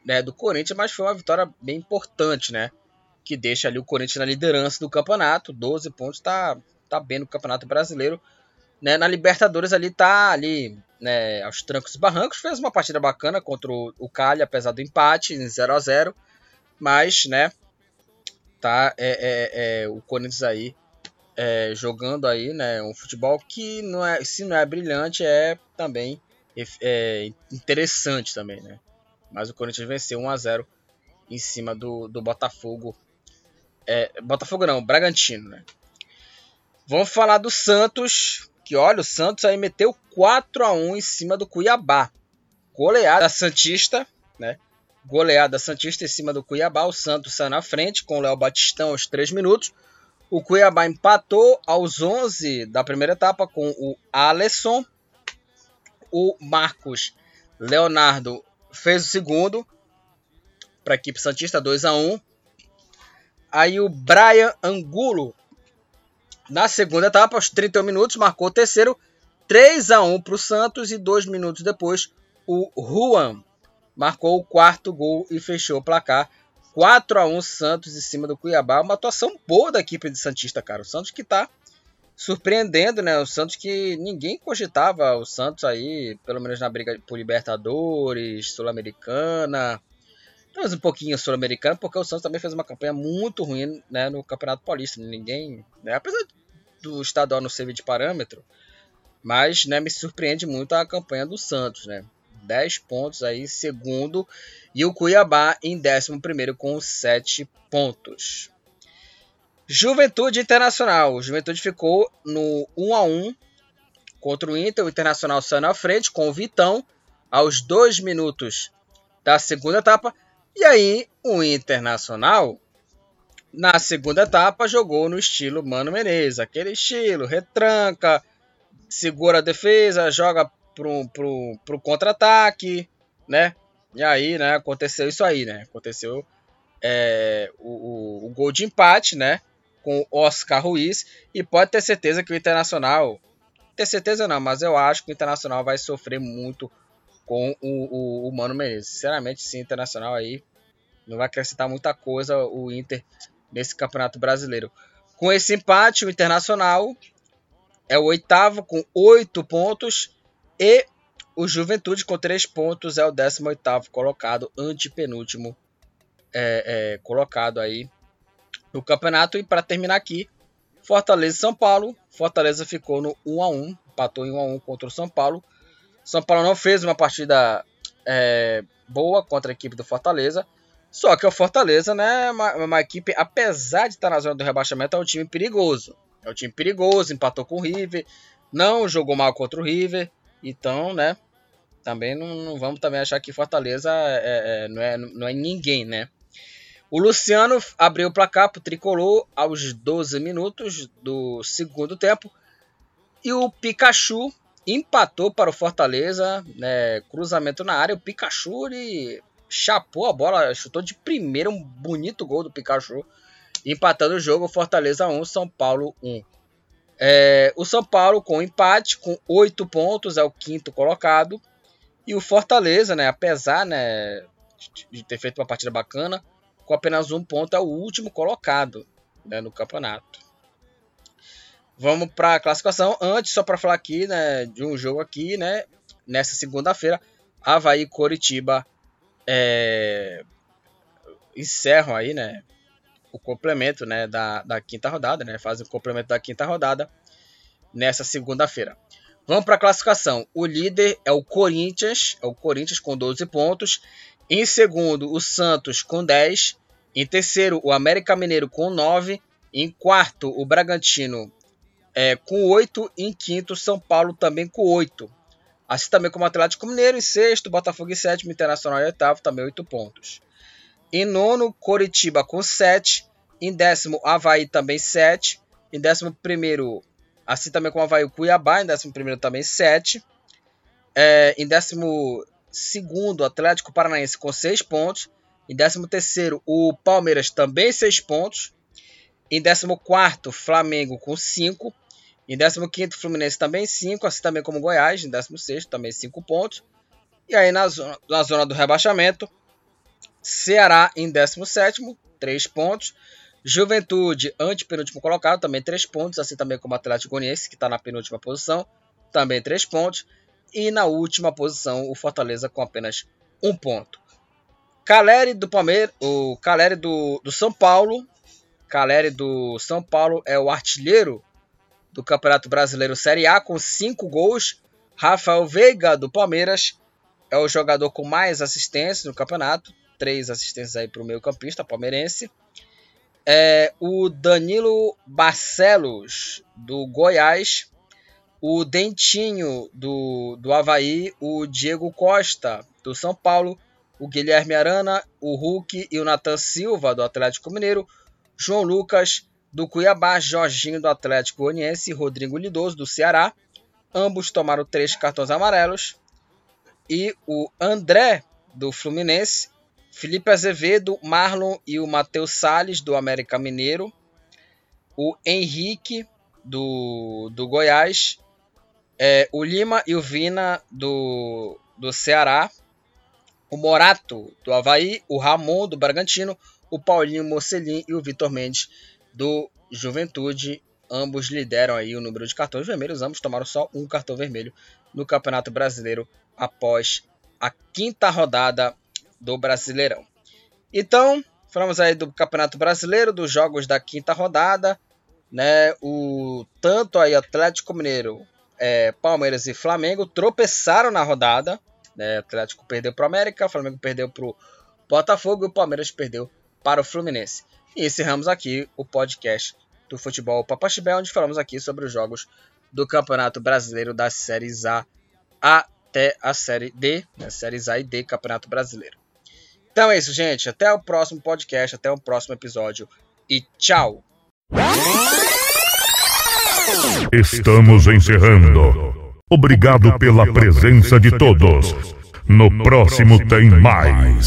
né, do Corinthians, mas foi uma vitória bem importante, né? Que deixa ali o Corinthians na liderança do campeonato. 12 pontos, tá, tá bem no Campeonato Brasileiro. Né, na Libertadores ali tá ali né, aos trancos e barrancos. Fez uma partida bacana contra o, o Cali, apesar do empate em 0 a 0 Mas, né, tá é, é, é o Corinthians aí é, jogando aí, né, um futebol que não é, se não é brilhante, é também é, interessante também, né. Mas o Corinthians venceu 1 a 0 em cima do, do Botafogo. É, Botafogo não, Bragantino, né. Vamos falar do Santos, que olha, o Santos aí meteu 4 a 1 em cima do Cuiabá. Goleada Santista, né? Goleada Santista em cima do Cuiabá. O Santos saiu na frente com o Léo Batistão aos 3 minutos. O Cuiabá empatou aos 11 da primeira etapa com o Alesson. O Marcos Leonardo fez o segundo para a equipe Santista 2 a 1. Aí o Brian Angulo na segunda etapa, aos 31 minutos, marcou o terceiro 3 a 1 para o Santos e dois minutos depois o Juan marcou o quarto gol e fechou o placar 4 a 1 Santos em cima do Cuiabá. Uma atuação boa da equipe de Santista, cara. O Santos que está surpreendendo, né? O Santos que ninguém cogitava o Santos aí, pelo menos na briga por Libertadores, Sul-Americana. Talvez um pouquinho sul-americano, porque o Santos também fez uma campanha muito ruim né, no Campeonato Paulista. Ninguém, né, apesar do estadual não servir de parâmetro, mas né, me surpreende muito a campanha do Santos, né? 10 pontos aí, segundo, e o Cuiabá em 11 com 7 pontos. Juventude Internacional. O Juventude ficou no 1 a 1 contra o Inter. O Internacional saiu na frente com o Vitão aos 2 minutos da segunda etapa. E aí, o Internacional na segunda etapa, jogou no estilo Mano Menezes, aquele estilo, retranca, segura a defesa, joga pro, pro, pro contra-ataque, né? E aí, né, aconteceu isso aí, né? Aconteceu é, o, o, o, gol de empate, né? Com Oscar Ruiz. E pode ter certeza que o Internacional. Ter certeza não, mas eu acho que o Internacional vai sofrer muito com o, o, o Mano Menezes. Sinceramente, sim, Internacional aí não vai acrescentar muita coisa. O Inter nesse Campeonato Brasileiro. Com esse empate, o Internacional é o oitavo com oito pontos e o Juventude com três pontos é o 18 oitavo colocado, antepenúltimo é, é, colocado aí no campeonato. E para terminar aqui, Fortaleza e São Paulo. Fortaleza ficou no 1 a 1 empatou em 1 a 1 contra o São Paulo. São Paulo não fez uma partida é, boa contra a equipe do Fortaleza. Só que o Fortaleza, né, é uma, uma, equipe, apesar de estar na zona do rebaixamento, é um time perigoso. É um time perigoso, empatou com o River, não jogou mal contra o River, então, né, Também não, não vamos também achar que Fortaleza é, é, não, é, não é ninguém, né? O Luciano abriu o placar para o Tricolor aos 12 minutos do segundo tempo. E o Pikachu empatou para o Fortaleza, né, cruzamento na área. O Pikachu ele chapou a bola, chutou de primeira um bonito gol do Pikachu, empatando o jogo. Fortaleza 1, São Paulo 1. É, o São Paulo com empate, com 8 pontos, é o quinto colocado. E o Fortaleza, né, apesar né, de ter feito uma partida bacana, com apenas um ponto, é o último colocado né, no campeonato. Vamos para a classificação. Antes, só para falar aqui né, de um jogo aqui, né, nessa segunda-feira, Havaí e Coritiba é, encerram aí, né, o complemento né, da, da quinta rodada, né? Fazem o complemento da quinta rodada nessa segunda-feira. Vamos para a classificação. O líder é o Corinthians, é o Corinthians com 12 pontos. Em segundo, o Santos com 10. Em terceiro, o América Mineiro com 9. Em quarto, o Bragantino é, com 8. Em quinto, São Paulo também com 8. Assim também como o Atlético Mineiro em sexto, Botafogo em sétimo, Internacional em oitavo, também 8 pontos. Em nono, Coritiba com 7. Em décimo, Havaí também 7. Em décimo primeiro, assim também como Havaí, o Cuiabá. Em décimo primeiro também 7. É, em décimo segundo, Atlético Paranaense com 6 pontos. Em décimo terceiro, o Palmeiras também 6 pontos. Em décimo quarto, Flamengo com 5. Em décimo quinto, Fluminense também 5. Assim também como Goiás. Em décimo sexto, também 5 pontos. E aí na zona, na zona do rebaixamento, Ceará em 17, 3 pontos. Juventude, antepenúltimo colocado, também 3 pontos, assim também como o Atlético Goianiense, que está na penúltima posição, também 3 pontos. E na última posição, o Fortaleza com apenas 1 ponto. Caleri do Palmeiras, o Caleri do, do São Paulo. Caleri do São Paulo é o artilheiro do Campeonato Brasileiro Série A com 5 gols. Rafael Veiga do Palmeiras é o jogador com mais assistências no campeonato, três assistências aí para o meio campista palmeirense. É, o Danilo Barcelos, do Goiás. O Dentinho, do, do Havaí. O Diego Costa, do São Paulo. O Guilherme Arana, o Hulk e o Natan Silva, do Atlético Mineiro. João Lucas, do Cuiabá. Jorginho, do Atlético Goianiense. Rodrigo Lidoso, do Ceará. Ambos tomaram três cartões amarelos. E o André, do Fluminense, Felipe Azevedo, Marlon e o Matheus Salles, do América Mineiro. O Henrique, do, do Goiás. É, o Lima e o Vina, do, do Ceará. O Morato, do Havaí. O Ramon, do Bragantino. O Paulinho Mocelin e o Vitor Mendes, do Juventude. Ambos lideram aí o número de cartões vermelhos. Ambos tomaram só um cartão vermelho no Campeonato Brasileiro após a quinta rodada do Brasileirão. Então, falamos aí do Campeonato Brasileiro, dos jogos da quinta rodada, né? O tanto aí Atlético Mineiro, é, Palmeiras e Flamengo tropeçaram na rodada. Né? Atlético perdeu para o América, Flamengo perdeu para o Botafogo e o Palmeiras perdeu para o Fluminense. E encerramos aqui o podcast do Futebol Papaxibé, onde falamos aqui sobre os jogos do Campeonato Brasileiro das séries A até a série D, né? séries A e D Campeonato Brasileiro. Então é isso, gente. Até o próximo podcast, até o próximo episódio e tchau. Estamos encerrando. Obrigado pela presença de todos. No próximo tem mais.